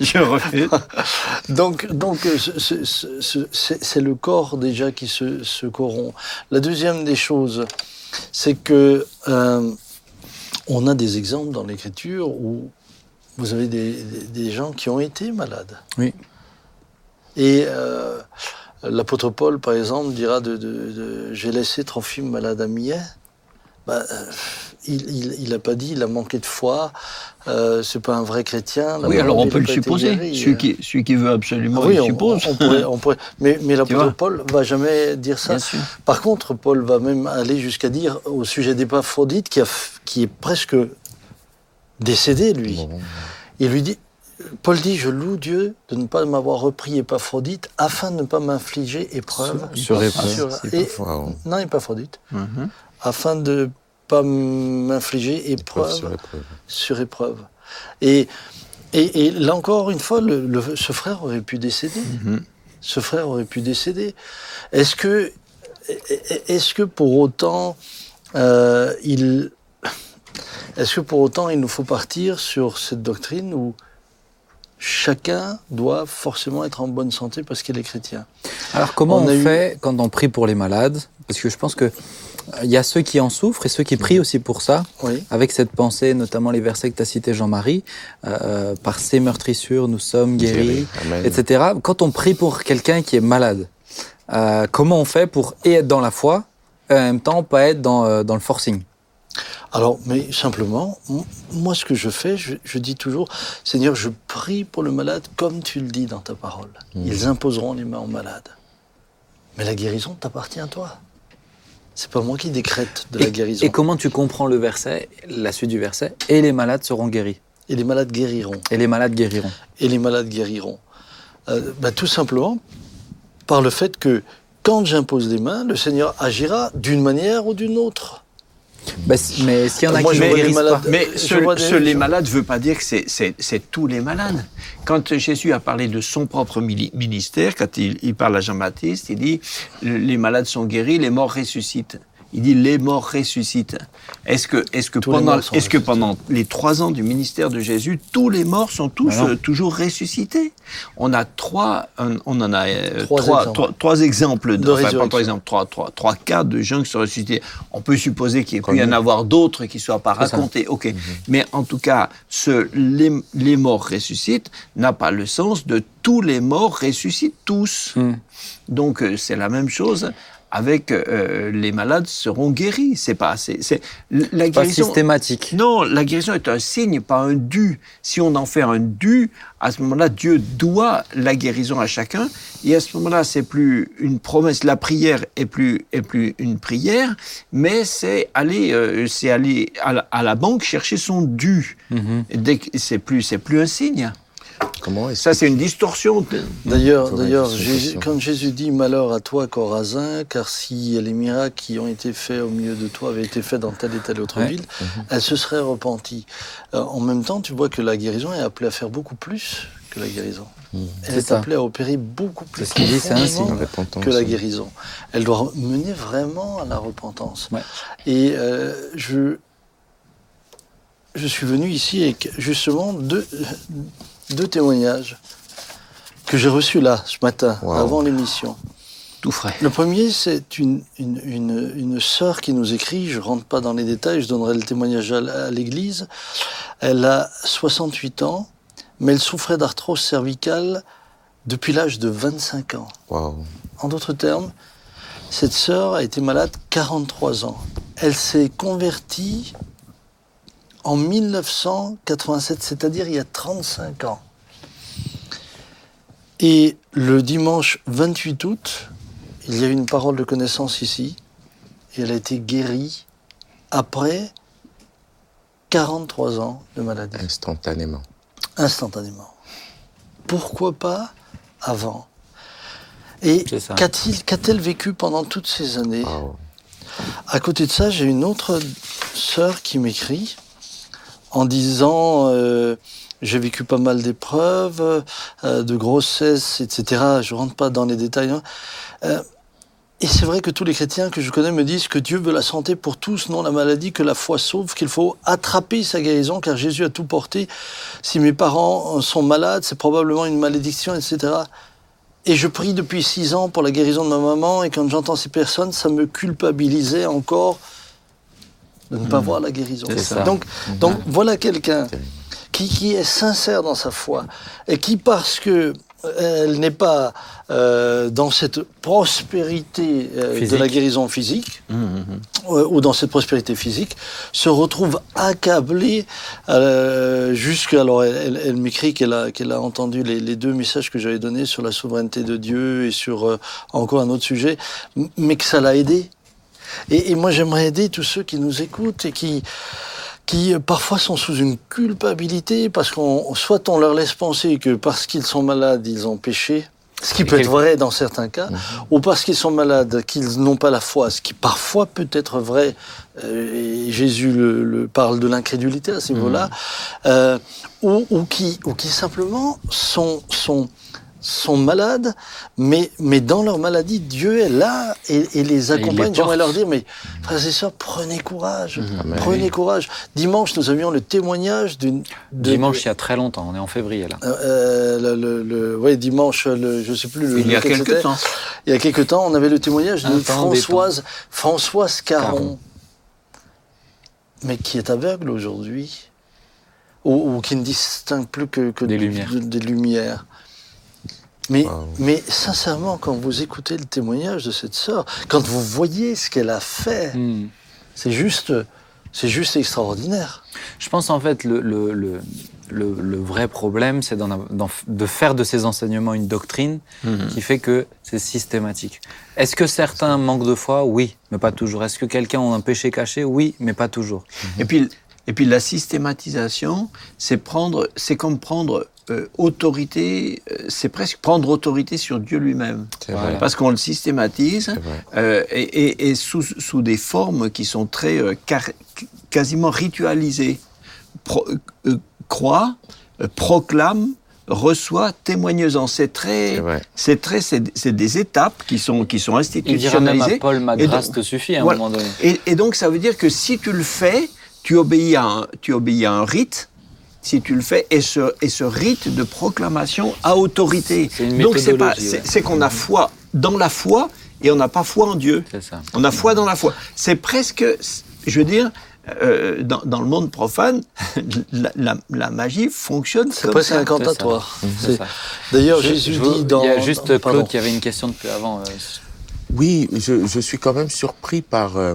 Je refuse. Donc, donc euh, ce- ce- ce- ce- c'est c'est le corps déjà qui se, se corrompt. La deuxième des choses, c'est que euh, on a des exemples dans l'Écriture où vous avez des, gens qui ont été malades. Oui. Et euh, l'apôtre Paul, par exemple, dira de, de- de- j'ai laissé Trophime malade à Millet. Ben, euh, il n'a pas dit, il a manqué de foi, euh, c'est pas un vrai chrétien. La Oui, alors on peut le supposer. guéri. Celui qui, celui qui veut absolument, Ah oui, il on, suppose. on pourrait, on pourrait- mais, mais l'apôtre Paul va jamais dire ça. Par contre, Paul va même aller jusqu'à dire au sujet d'Épaphrodite, qui, a qui est presque décédé, lui. Bon, Il lui dit, Paul dit, je loue Dieu de ne pas m'avoir repris Épaphrodite afin de ne pas m'infliger épreuve. Sur épreuve, Sur- et- non, Épaphrodite. Mhm. Afin de pas m'infliger Épreuve épreuve sur épreuve. sur épreuve. Et, et, et là encore une fois, le- le- ce frère aurait pu décéder. Mhm. Ce frère aurait pu décéder. Est-ce que, est-ce que pour autant, euh, il, est-ce que pour autant il nous faut partir sur cette doctrine où chacun doit forcément être en bonne santé parce qu'il est chrétien? Alors comment On on, eu- fait quand on prie pour les malades? Parce que je pense que euh, il y a ceux qui en souffrent et ceux qui prient aussi pour ça, Oui. avec cette pensée, notamment les versets que tu as cités, Jean-Marie, euh, par ces meurtrissures, nous sommes guéris, etc. Quand on prie pour quelqu'un qui est malade, euh, comment on fait pour et être dans la foi et en même temps pas être dans, euh, dans le forcing? Alors, mais simplement, moi, ce que je fais, je, je dis toujours, Seigneur, je prie pour le malade comme tu le dis dans ta parole. Ils imposeront les mains aux malades. Mais la guérison t'appartient à toi. C'est pas moi qui décrète de la guérison. et comment tu comprends le verset, la suite du verset? Et les malades seront guéris. Et les malades guériront. Et les malades guériront. Et les malades guériront. Euh, bah, tout simplement par le fait que quand j'impose les mains, le Seigneur agira d'une manière ou d'une autre. Bah, si- mais s'il y en a Moi, qui ne guérissent pas. malades- Mais ce, les malades ne veut pas dire que c'est- c'est c'est tous les malades. Quand Jésus a parlé de son propre ministère, quand il, il parle à Jean-Baptiste, il dit les malades sont guéris, les morts ressuscitent. Il dit les morts ressuscitent. Est-ce que, est-ce que, Tous pendant, est-ce que les trois ans du ministère de Jésus, tous les morts sont tous euh, toujours ressuscités? On a trois, un- on en a euh, Trois trois, exemples. trois, trois exemples, De enfin, pas résurrection. trois trois, trois, trois cas de gens qui sont ressuscités. On peut supposer qu'il peut y en avoir d'autres qui ne soient pas ça. racontés. Ok, mais en tout cas, ce les, les morts ressuscitent n'a pas le sens de tous les morts ressuscitent tous. Hmm. Donc euh, c'est la même chose avec euh, les malades seront guéris. C'est pas c'est c'est la Pas guérison. systématique. Non, la guérison est un signe, pas un dû. Si on en fait un dû, à ce moment-là, Dieu doit la guérison à chacun. Et à ce moment-là, c'est plus une promesse. La prière est plus est plus une prière, mais c'est aller euh, c'est aller à la, à la banque chercher son dû. Dès que- c'est plus c'est plus un signe. Comment est-ce Ça, que c'est une distorsion. D'ailleurs, quand Jésus dit malheur à toi, Corazin, car si les miracles qui ont été faits au milieu de toi avaient été faits dans telle et telle autre Ouais. ville, elle se serait repentie. Euh, en même temps, tu vois que la guérison est appelée à faire beaucoup plus que la guérison. C'est Elle est appelée à opérer beaucoup plus ce dit, que la guérison. Elle doit mener vraiment à la repentance. Ouais. Et euh, je, je suis venu ici avec justement deux, deux témoignages que j'ai reçus là, ce matin, Wow. avant l'émission. Tout frais. Le premier, c'est une, une, une, une sœur qui nous écrit, je rentre pas dans les détails, je donnerai le témoignage à, l'église. Elle a 68 ans, mais elle souffrait d'arthrose cervicale depuis l'âge de 25 ans. En d'autres termes, cette sœur a été malade 43 ans. Elle s'est convertie en 1987, c'est-à-dire il y a 35 ans. Et le dimanche 28 août, il y a eu une parole de connaissance ici, et elle a été guérie après 43 ans de maladie Instantanément. instantanément. Pourquoi pas avant? Et qu'a-t-elle vécu pendant toutes ces années? À côté de ça, j'ai une autre sœur qui m'écrit en disant euh, j'ai vécu pas mal d'épreuves, euh, de grossesse, etc. Je rentre pas dans les détails. hein. Euh, et c'est vrai que tous les chrétiens que je connais me disent que Dieu veut la santé pour tous, non la maladie, que la foi sauve, qu'il faut attraper sa guérison, car Jésus a tout porté. Si mes parents sont malades, c'est probablement une malédiction, etc. Et je prie depuis six ans pour la guérison de ma maman, et quand j'entends ces personnes, ça me culpabilisait encore de ne pas voir la guérison. C'est ça. Donc, donc voilà quelqu'un qui, qui est sincère dans sa foi, et qui, parce que euh, elle n'est pas euh, dans cette prospérité euh, de la guérison physique, euh, ou dans cette prospérité physique, se retrouve accablée euh, jusqu'à... Alors, elle, elle- elle m'écrit qu'elle a, qu'elle a entendu les, les deux messages que j'avais donnés sur la souveraineté de Dieu et sur encore un autre sujet, mais que ça l'a aidée. Et, et moi, j'aimerais aider tous ceux qui nous écoutent et qui qui euh, parfois sont sous une culpabilité parce qu'on soit on leur laisse penser que parce qu'ils sont malades ils ont péché, ce qui peut être vrai dans certains cas, ou parce qu'ils sont malades qu'ils n'ont pas la foi, ce qui parfois peut être vrai. euh, et Jésus le, le parle de l'incrédulité à ce niveau-là, euh, ou, ou qui ou qui simplement sont sont sont malades, mais, mais dans leur maladie, Dieu est là et, et les accompagne. J'aimerais leur dire, mais frères et sœurs, prenez courage, Amen. prenez courage. Dimanche, nous avions le témoignage d'une... de- Dimanche, il y a très longtemps, on est en février là. Euh, euh, le, le, le- ouais, dimanche, le, je sais plus le. Il y a lequel quelque c'était. temps. Il y a quelque temps, on avait le témoignage de Françoise, Françoise Caron, Caron. mais qui est aveugle aujourd'hui, ou, ou qui ne distingue plus que, que Des du- lumières. de- des lumières. Mais, Wow. mais sincèrement, quand vous écoutez le témoignage de cette sœur, quand vous voyez ce qu'elle a fait, Hmm. c'est juste, c'est juste extraordinaire. Je pense en fait le, le, le, le- le vrai problème, c'est de faire de ces enseignements une doctrine qui fait que c'est systématique. Est-ce que certains manquent de foi? Oui, mais pas toujours. Est-ce que quelqu'un a un péché caché? Oui, mais pas toujours. Et puis, et puis la systématisation, c'est prendre, c'est comme prendre euh, autorité, euh, c'est presque prendre autorité sur Dieu lui-même. C'est Voilà. vrai. Parce qu'on le systématise euh, et, et- et sous, sous des formes qui sont très euh, car- quasiment ritualisées. Pro- euh, croit, euh, proclame, reçoit, témoigneusant. C'est très, C'est très, c'est des étapes qui sont qui sont Il dira même à institutionnalisées. Paul, ma Et grâce donc- te suffit à un Voilà. moment donné. Et, et donc, ça veut dire que si tu le fais, tu obéis à un, tu obéis à un rite. Si tu le fais, et ce, et ce rite de proclamation à autorité. C'est une donc, c'est pas, c'est ouais. qu'on a foi dans la foi et on n'a pas foi en Dieu. Ça. On a foi dans la foi. C'est presque, je veux dire, euh, dans, dans le monde profane, la, la- la magie fonctionne C'est comme presque ça. incantatoire. D'ailleurs, Jésus dit dans. Il y a juste dans- pardon. Claude qui avait une question depuis avant. euh, Oui, je, je suis quand même surpris par. euh,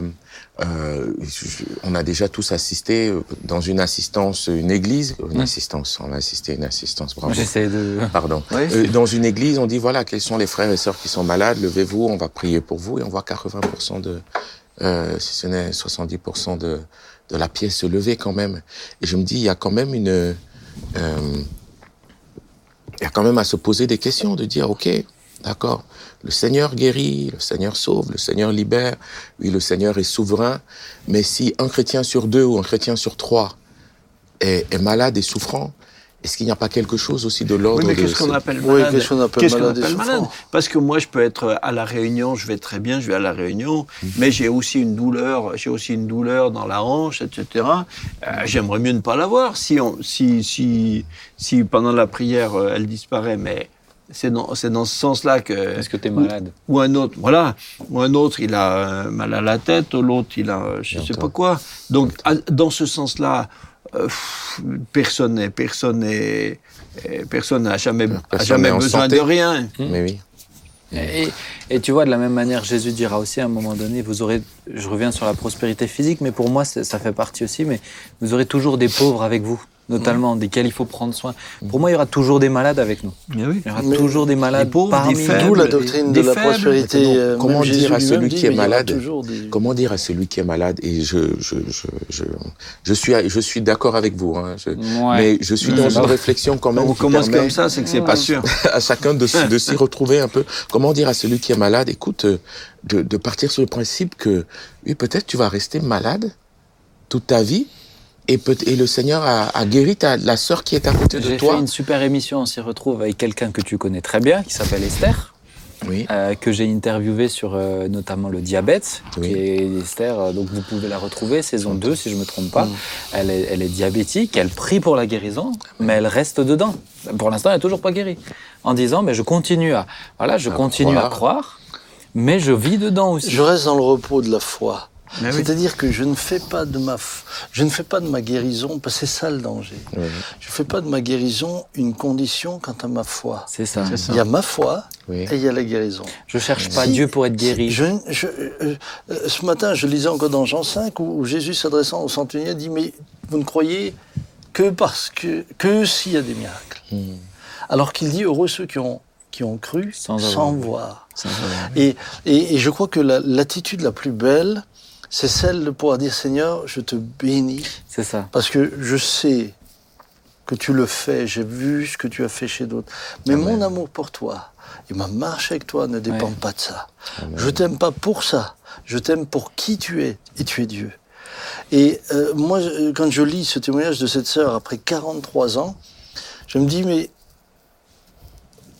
euh, je- on a déjà tous assisté euh, dans une assistance, une église, une assistance. On a assisté à une assistance. Bravo. J'essaie de. Pardon. Oui. Euh, dans une église, on dit voilà, quels sont les frères et sœurs qui sont malades, levez-vous, on va prier pour vous, et on voit 80% de, euh, si ce n'est 70% de, de la pièce se lever quand même. Et je me dis, il y a quand même une, il y a quand même à se poser des questions, de dire ok, d'accord, le Seigneur guérit, le Seigneur sauve, le Seigneur libère, oui, le Seigneur est souverain, mais si un chrétien sur deux ou un chrétien sur trois est, est malade et souffrant, est-ce qu'il n'y a pas quelque chose aussi de l'ordre Oui, mais de qu'est-ce qu'on ce- appelle Oui, malade qu'est-ce qu'on appelle Qu'est-ce qu'on malade appelle malade Parce que moi, je peux être à la Réunion, je vais très bien, je vais à la Réunion, mais j'ai aussi une douleur, j'ai aussi une douleur dans la hanche, etc. Euh, J'aimerais mieux ne pas l'avoir. Si, on, si, si, si pendant la prière euh, elle disparaît, mais c'est dans, c'est dans ce sens-là que. Est-ce que tu es malade? Ou un autre, voilà. Ou un autre, il a euh, mal à la tête, l'autre, il a euh, je sais J'entends. pas quoi. Donc, à- dans ce sens-là, euh, pff, personne n'est, personne n'est, euh, personne n'a jamais, a besoin santé. de rien. Mais oui. Et, et tu vois, de la même manière, Jésus dira aussi à un moment donné, vous aurez, je reviens sur la prospérité physique, mais pour moi, ça fait partie aussi, mais vous aurez toujours des pauvres avec vous, notamment, desquels il faut prendre soin. Pour moi, il y aura toujours des malades avec nous. Mais oui. Il y aura Mais toujours des malades des pauvres, parmi des faibles, D'où la des- doctrine des de la faibles. prospérité. Euh, comment dire à celui dit, qui est malade des- Comment dire à celui qui est malade Et je, je, je, je, je suis, je suis d'accord avec vous. Hein, je- Ouais. Mais je suis dans une réflexion quand même on commence comme ça, c'est que c'est pas sûr. à chacun de s'y retrouver un peu. Comment dire à celui qui est malade Écoute, euh, de, de partir sur le principe que oui, peut-être tu vas rester malade toute ta vie. Et, peut, et le Seigneur a, a guéri ta, la sœur qui est à côté de J'ai toi. fait une super émission, on s'y retrouve avec quelqu'un que tu connais très bien, qui s'appelle Esther, Oui. euh, que j'ai interviewé sur euh, notamment le diabète, Oui. qui est Esther, euh, donc vous pouvez la retrouver, saison 2 si je me trompe pas. Elle, est, elle est diabétique, elle prie pour la guérison, mais elle reste dedans. Pour l'instant, elle n'est toujours pas guérie. En disant, mais je continue à, voilà, je À continue à croire, mais je vis dedans aussi. Je reste dans le repos de la foi. Mais oui. C'est-à-dire que je ne fais pas de ma, f- je ne fais pas de ma guérison, parce que c'est ça le danger. Oui. Je ne fais pas de ma guérison une condition quant à ma foi. C'est ça. C'est ça. Il y a ma foi Oui. et il y a la guérison. Je cherche pas Si- Dieu pour être guéri. Je, je- euh, euh, ce matin, je lisais encore dans Jean 5 où, où Jésus s'adressant au centenier dit Mais vous ne croyez que parce que, que s'il y a des miracles. Hmm. Alors qu'il dit Heureux ceux qui ont, qui ont cru Sans sans, voir. Et, et, et je crois que la- l'attitude la, plus belle, c'est celle de pouvoir dire Seigneur, je te bénis C'est ça. parce que je sais que tu le fais, j'ai vu ce que tu as fait chez d'autres. Mais Amen. mon amour pour toi et ma marche avec toi ne dépendent Ouais. pas de ça. Amen. Je t'aime pas pour ça, je t'aime pour qui tu es et tu es Dieu. Et euh, moi, quand je lis ce témoignage de cette sœur après 43 ans, je me dis mais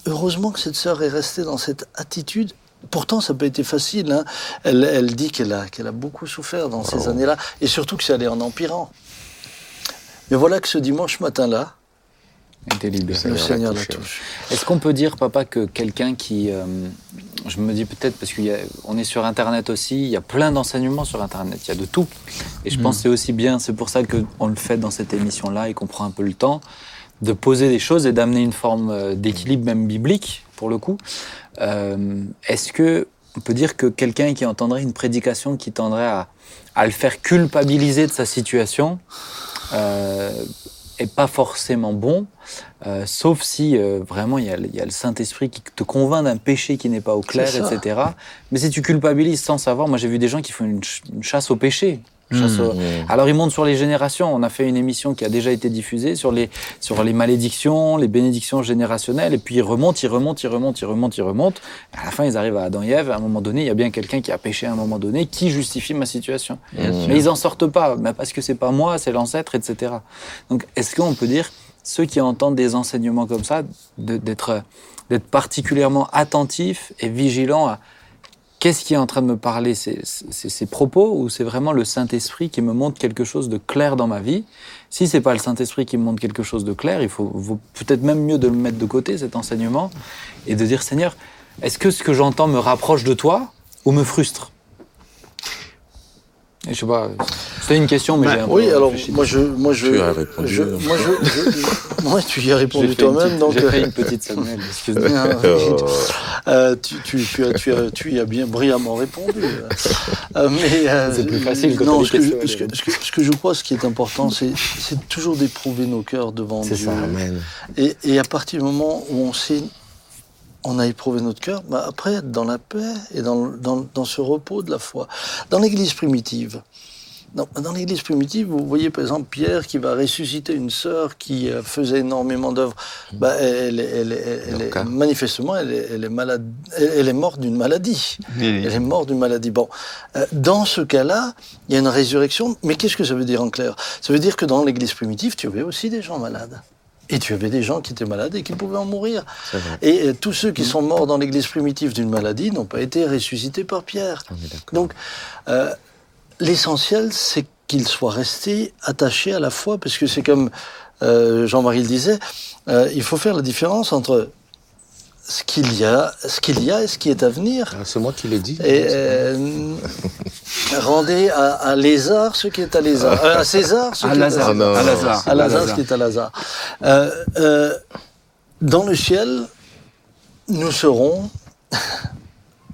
heureusement que cette sœur est restée dans cette attitude. Pourtant, ça n'a pas été facile. hein. Elle, elle dit qu'elle a, qu'elle a beaucoup souffert dans ces années-là, et surtout que ça allait en empirant. Mais voilà que ce dimanche matin-là, le Seigneur l'a touche. Est-ce qu'on peut dire, papa, que quelqu'un qui, euh, je me dis peut-être parce qu'on est sur Internet aussi, il y a plein d'enseignements sur Internet, il y a de tout. Et je pense que c'est aussi bien, c'est pour ça qu'on le fait dans cette émission-là et qu'on prend un peu le temps de poser des choses et d'amener une forme euh, d'équilibre même biblique pour le coup. Euh, Est-ce que on peut dire que quelqu'un qui entendrait une prédication qui tendrait à, à le faire culpabiliser de sa situation euh, est pas forcément bon, euh, sauf si euh, vraiment il y a, le- il y a le Saint-Esprit qui te convainc d'un péché qui n'est pas au clair, etc. Mais si tu culpabilises sans savoir, moi j'ai vu des gens qui font une, ch- une chasse au péché. Chasse Mmh. Alors ils montent sur les générations. On a fait une émission qui a déjà été diffusée sur les, sur les malédictions, les bénédictions générationnelles, et puis ils remontent, ils remontent, ils remontent, ils remontent, ils remontent. À la fin, ils arrivent à Adam et Ève. À un moment donné, il y a bien quelqu'un qui a péché à un moment donné, qui justifie ma situation. Mais ils en sortent pas, mais parce que c'est pas moi, c'est l'ancêtre, etc. Donc, est-ce qu'on peut dire ceux qui entendent des enseignements comme ça, d'être d'être particulièrement attentifs et vigilants à qu'est-ce qui est en train de me parler, c'est ces propos ou c'est vraiment le Saint-Esprit qui me montre quelque chose de clair dans ma vie? Si c'est pas le Saint-Esprit qui me montre quelque chose de clair, il faut, peut-être même mieux de le mettre de côté cet enseignement et de dire Seigneur, est-ce que ce que j'entends me rapproche de toi ou me frustre? Je sais pas, c'était une question, mais Bah, j'ai un peu Oui, alors moi je, moi je, Tu as répondu. je- moi je, je- je- moi tu y as répondu toi-même, donc J'ai euh, fait une petite Samuel, excuse-moi. Oh. euh, tu, tu, tu, as, tu, as, tu y as bien brillamment répondu. Euh, mais euh, C'est plus facile quand non, on ce que, je, ce, que, ce, que, ce que je crois, ce qui est important, c'est c'est toujours d'éprouver nos cœurs devant C'est Dieu. ça, Amen. Et, et à partir du moment où on sait, on a éprouvé notre cœur, bah après être dans la paix et dans, dans, dans ce repos de la foi. Dans l'Église primitive, dans, dans l'Église primitive, vous voyez par exemple Pierre qui va ressusciter une sœur qui euh, faisait énormément d'œuvres. Bah, elle, est, manifestement, elle est, elle est malade, elle, est morte d'une maladie. Oui. Elle est morte d'une maladie. Bon, euh, dans ce cas-là, il y a une résurrection. Mais qu'est-ce que ça veut dire en clair? Ça veut dire que dans l'Église primitive, tu avais aussi des gens malades. Et tu avais des gens qui étaient malades et qui pouvaient en mourir. Et euh, tous ceux qui sont morts dans l'église primitive d'une maladie n'ont pas été ressuscités par Pierre. Donc, euh, l'essentiel, c'est qu'ils soient restés attachés à la foi, parce que c'est comme euh, Jean-Marie le disait, il faut faire la différence entre ce qu'il y a, ce qu'il y a et ce qui est à venir. Ah, c'est moi qui l'ai dit. Et euh, rendez à, à Lézard ce qui est à Lézard, euh, à César ce À qui est non, à non, Lazare. à Lazare ce qui est à Lazare. Euh, euh, dans le ciel, nous serons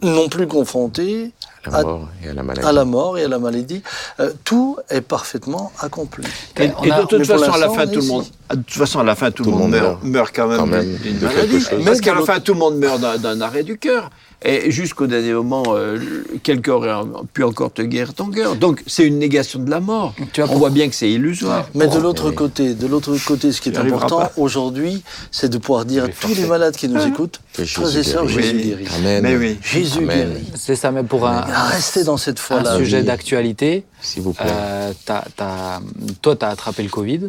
non plus confrontés la mort et à la maladie. à la mort et à la maladie. Euh, tout est parfaitement accompli. Et, On et a- de toute façon, à la fin, tout le monde, de toute façon, à la fin, tout, le monde meurt, meurt quand même, Quand même d'une- maladie. Parce qu'à la fin, tout le monde meurt d'un- d'un arrêt du cœur. Et jusqu'au dernier moment, euh, quelqu'un aurait pu encore te guérir ton cœur. Donc, c'est une négation de la mort. Tu On voit bien que c'est illusoire. Mais de l'autre oui. côté, de l'autre côté, ce qui est important aujourd'hui, c'est de pouvoir dire à tous les malades qui nous écoutent, Que frères et Jésus sœurs, guérit. Jésus guérit. Amen. Mais oui. Jésus Amen. guérit. C'est ça, mais pour un, Restez dans cette un foi-là. sujet oui. d'actualité, S'il vous plaît. euh, toi, tu as attrapé le Covid,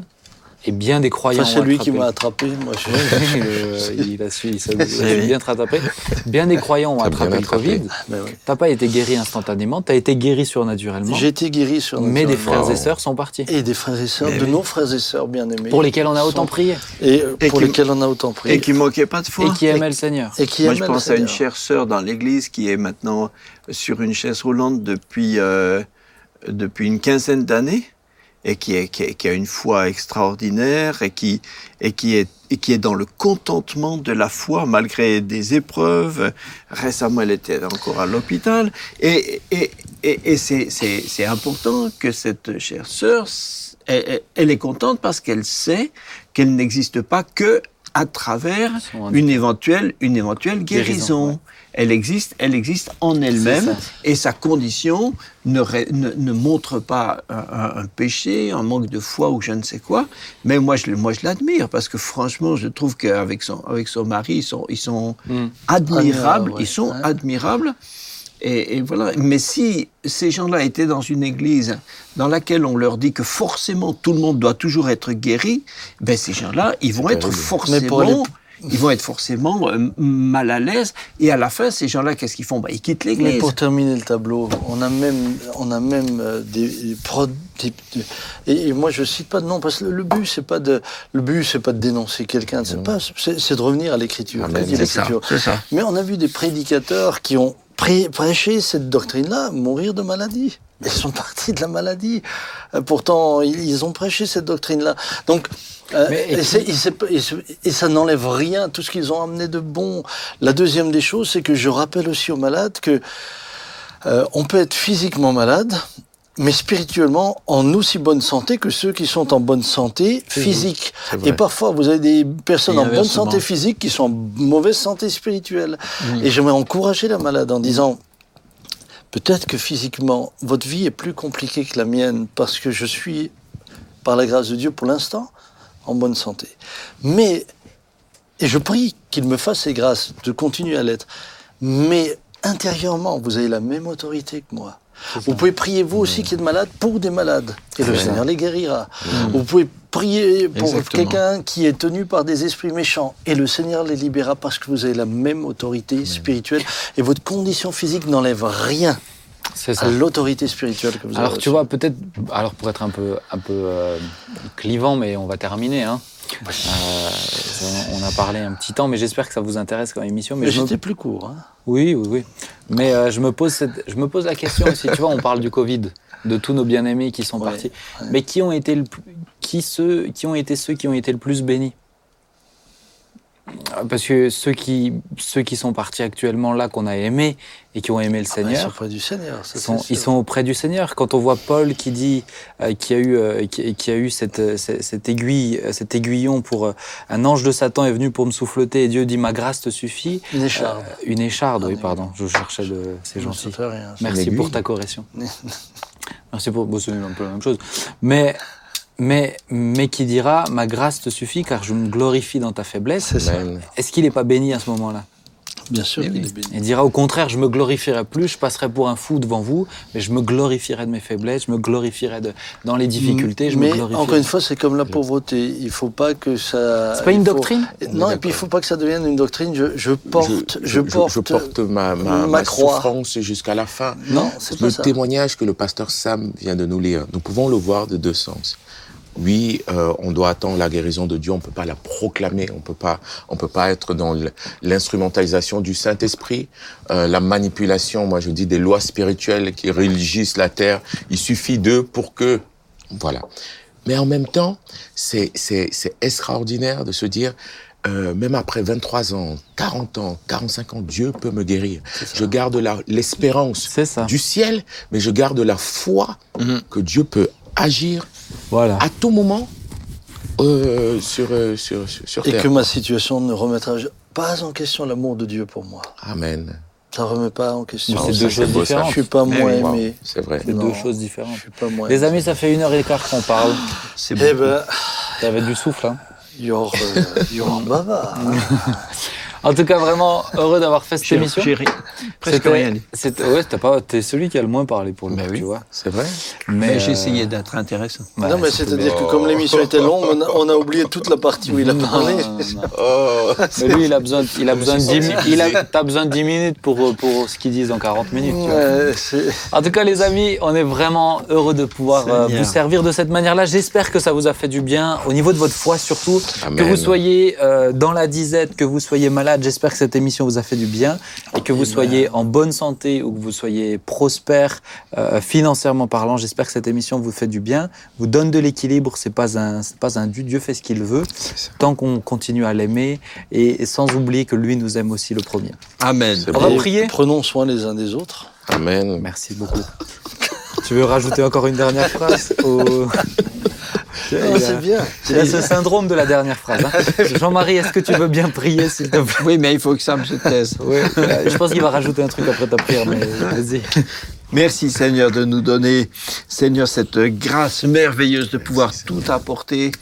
et bien des croyants Enfin, c'est lui qui attrapé- m'a attrapé. Moi, je... Euh, il a su, il s'est il bien te rattraper. Bien des croyants ont bien attrapé le attrapé. Covid. Mais oui. T'as pas été guéri instantanément, t'as été guéri surnaturellement. J'ai été guéri sur Mais des frères et sœurs sont partis. Et des frères et sœurs, Mais de oui. nos frères et sœurs bien-aimés. Pour lesquels on a autant prié. Et Et pour qui- lesquels on a autant prié. Et qui manquait pas de foi. Et qui aimaient le Seigneur. Et qui Moi, je aimaient le pense à une Seigneur. chère sœur dans l'église qui est maintenant sur une chaise roulante depuis, euh, depuis une quinzaine d'années et qui, est, qui, est- qui a une foi extraordinaire et qui, et, qui est, et qui est dans le contentement de la foi malgré des épreuves. Récemment, elle était encore à l'hôpital. Et, et, et, et c'est, important que cette chère sœur, elle, est contente parce qu'elle sait qu'elle n'existe pas que à travers une éventuelle, une éventuelle guérison. Guérison, ouais. Elle existe, elle existe en elle-même et sa condition ne, ré- ne, ne montre pas un, péché, un manque de foi ou je ne sais quoi. Mais moi, je, moi, je l'admire parce que franchement, je trouve qu'avec son, avec son mari, ils sont, ils sont Mm. admirables. Ouais. Ils sont Ouais. admirables. Et, et voilà. Mais si ces gens-là étaient dans une église dans laquelle on leur dit que forcément tout le monde doit toujours être guéri, ben ces gens-là, ils vont être forcément, ils vont être forcément euh, mal à l'aise. Et à la fin, ces gens-là, qu'est-ce qu'ils font? Ben, Ils quittent Mais l'église. pour terminer le tableau, on a même, on a même euh, des, des et, et moi je cite pas de nom parce que le but c'est pas de, le but c'est pas de dénoncer quelqu'un, c'est pas, c'est c'est de revenir à l'écriture. Ça. Mais on a vu des prédicateurs qui ont prêché cette doctrine-là, mourir de maladie. Ils sont partis de la maladie. Euh, Pourtant, ils ont prêché cette doctrine-là. Donc, euh, Mais- et, ça n'enlève rien, tout ce qu'ils ont amené de bon. La deuxième des choses, c'est que je rappelle aussi aux malades que euh, on peut être physiquement malade, mais spirituellement en aussi bonne santé que ceux qui sont en bonne santé physique. Et parfois, vous avez des personnes en bonne santé physique qui sont en mauvaise santé spirituelle. Et j'aimerais encourager la malade en disant, peut-être que physiquement, votre vie est plus compliquée que la mienne parce que je suis, par la grâce de Dieu pour l'instant, en bonne santé. Mais, et je prie qu'il me fasse ces grâces de continuer à l'être, mais intérieurement, vous avez la même autorité que moi. Vous pouvez prier vous aussi qui êtes malade pour des malades et le. Seigneur les guérira. Vous pouvez prier pour quelqu'un qui est tenu par des esprits méchants et le Seigneur les libérera parce que vous avez la même autorité spirituelle et votre condition physique n'enlève rien C'est l'autorité spirituelle que vous avez. Alors tu vois, peut-être, alors pour être un peu, un peu euh, clivant, mais on va terminer. Hein. Euh, on a parlé un petit temps, mais j'espère que ça vous intéresse comme émission. Mais mais je me- j'étais plus court. Hein. Oui, oui, oui. Mais euh, je, me pose cette- je me pose la question aussi. Tu vois, on parle du Covid, de tous nos bien-aimés qui sont Ouais, partis. Mais qui ont, été le, qui, ceux, qui ont été ceux qui ont été le plus bénis? Parce que ceux qui, ceux qui sont partis actuellement là, qu'on a aimés et qui ont aimé le Ah, ils sont Seigneur, près du Seigneur. ça, ils sont, ils auprès du Seigneur. Quand on voit Paul qui dit euh, qui a eu euh, qui, qui a eu cette, euh, cette, cette aiguille, euh, cet aiguillon pour euh, un ange de Satan est venu pour me souffleter et Dieu dit ma grâce te suffit. Une écharpe. Euh, une écharde, oui, pardon. Je cherchais le. C'est gentil. rien. Merci pour ta correction. Merci pour. Bon, c'est un peu la même chose. Mais, mais, mais qui dira ma grâce te suffit car je me glorifie dans ta faiblesse. Est-ce qu'il n'est pas béni à ce moment-là? Bien sûr qu'il oui. est béni. Il dira au contraire, je me glorifierai plus, je passerai pour un fou devant vous, mais je me glorifierai de mes faiblesses, je me glorifierai de, dans les difficultés, je Mais me glorifierai. encore une fois, c'est comme la pauvreté. Il faut pas que ça. C'est pas une faut- doctrine Non, et puis il faut pas que ça devienne une doctrine. Je, je porte, je, porte, je porte ma, ma, ma croix. souffrance jusqu'à la fin. Non, c'est le pas ça. témoignage que le pasteur Sam vient de nous lire, nous pouvons le voir de deux sens. Oui, euh, on doit attendre la guérison de Dieu, on peut pas la proclamer, on peut pas, on peut pas être dans l'instrumentalisation du Saint-Esprit, euh, la manipulation, moi je dis des lois spirituelles qui régissent la terre. Il suffit d'eux pour que, voilà. Mais en même temps, c'est c'est c'est extraordinaire de se dire. euh, même après 23 ans, 40 ans, 45 ans, Dieu peut me guérir. Je garde l'espérance du ciel, mais je garde la foi Mhm. que Dieu peut agir Voilà. à tout moment euh, sur, euh, sur, sur, sur Et terre. que ma situation ne remettra pas en question l'amour de Dieu pour moi. Amen. Ça remet pas en question. C'est deux choses beau, ça. différentes. Je suis pas Mais moins Wow, aimé. c'est vrai. C'est deux choses Je différentes. suis pas moins. Les amis, ça fait une heure et quart qu'on parle. C'est Eh bon. ben, T'avais du souffle, hein Yor, euh, Yor Baba. En tout cas, vraiment heureux d'avoir fait cette émission. j'ai ri- presque rien dit. Ouais, t'as pas, t'es celui qui a le moins parlé pour le Bah coup, oui. tu vois. C'est vrai. Mais j'ai euh, essayé d'être intéressant. ouais, non, mais c'est- c'est-à-dire que comme l'émission était longue, on a, on a oublié toute la partie où il a parlé. non, non. Oh, Mais lui, il a besoin, il a besoin de c'est 10 ça. minutes. Il a, t'as besoin de 10 minutes pour, pour ce qu'ils disent en 40 minutes. tu vois. Ouais, c'est- En tout cas, les amis, on est vraiment heureux de pouvoir euh, Seigneur. vous servir de cette manière-là. J'espère que ça vous a fait du bien au niveau de votre foi surtout. Amen. Que vous soyez euh, dans la disette, que vous soyez malade, j'espère que cette émission vous a fait du bien et que vous soyez en bonne santé ou que vous soyez prospère euh, financièrement parlant. J'espère que cette émission vous fait du bien, vous donne de l'équilibre. C'est pas un, c'est pas un dû. Dieu fait ce qu'il veut tant qu'on continue à l'aimer et, et sans oublier que lui nous aime aussi le premier. Amen. On va prier. Prenons soin les uns des autres. Amen. Merci beaucoup. Tu veux rajouter encore une dernière phrase au- a- c'est bien. Il a ce syndrome de la dernière phrase. hein. Jean-Marie, est-ce que tu veux bien prier, s'il te plaît? Oui, mais il faut que Sam se taise. Euh, je pense qu'il va rajouter un truc après ta prière, mais vas-y. Merci Seigneur de nous donner, Seigneur, cette grâce merveilleuse de pouvoir tout apporter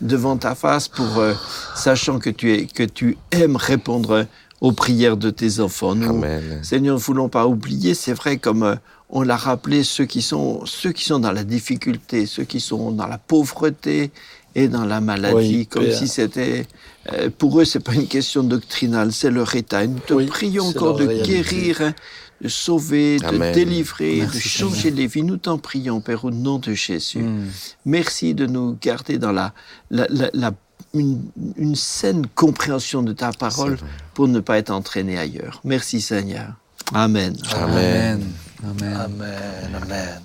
devant ta face pour, euh, sachant que tu, es, que tu aimes répondre aux prières de tes enfants. Nous, Amen. Seigneur, ne voulons pas oublier, c'est vrai, comme euh, on l'a rappelé, ceux qui, sont, ceux qui sont dans la difficulté, ceux qui sont dans la pauvreté et dans la maladie, Oui, comme si c'était... euh, pour eux, c'est pas une question doctrinale, c'est leur état. Et Nous te Oui, prions encore de réalité. guérir, hein, de sauver, de délivrer, Merci, de changer les vies. Nous t'en prions, Père, au nom de Jésus. Hmm. Merci de nous garder dans la, la, la- la- une, une saine compréhension de ta parole pour ne pas être entraîné ailleurs. Merci Seigneur. Amen. Amen. Amen. Amen, amen.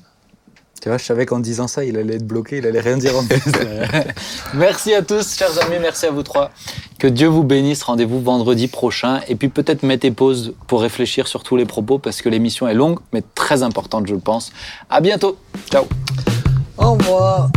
Tu vois, je savais qu'en disant ça, il allait être bloqué, il allait rien dire en plus. merci à tous, chers amis, merci à vous trois. Que Dieu vous bénisse. Rendez-vous vendredi prochain. Et puis peut-être mettez pause pour réfléchir sur tous les propos parce que l'émission est longue, mais très importante, je le pense. À bientôt. Ciao. Au revoir.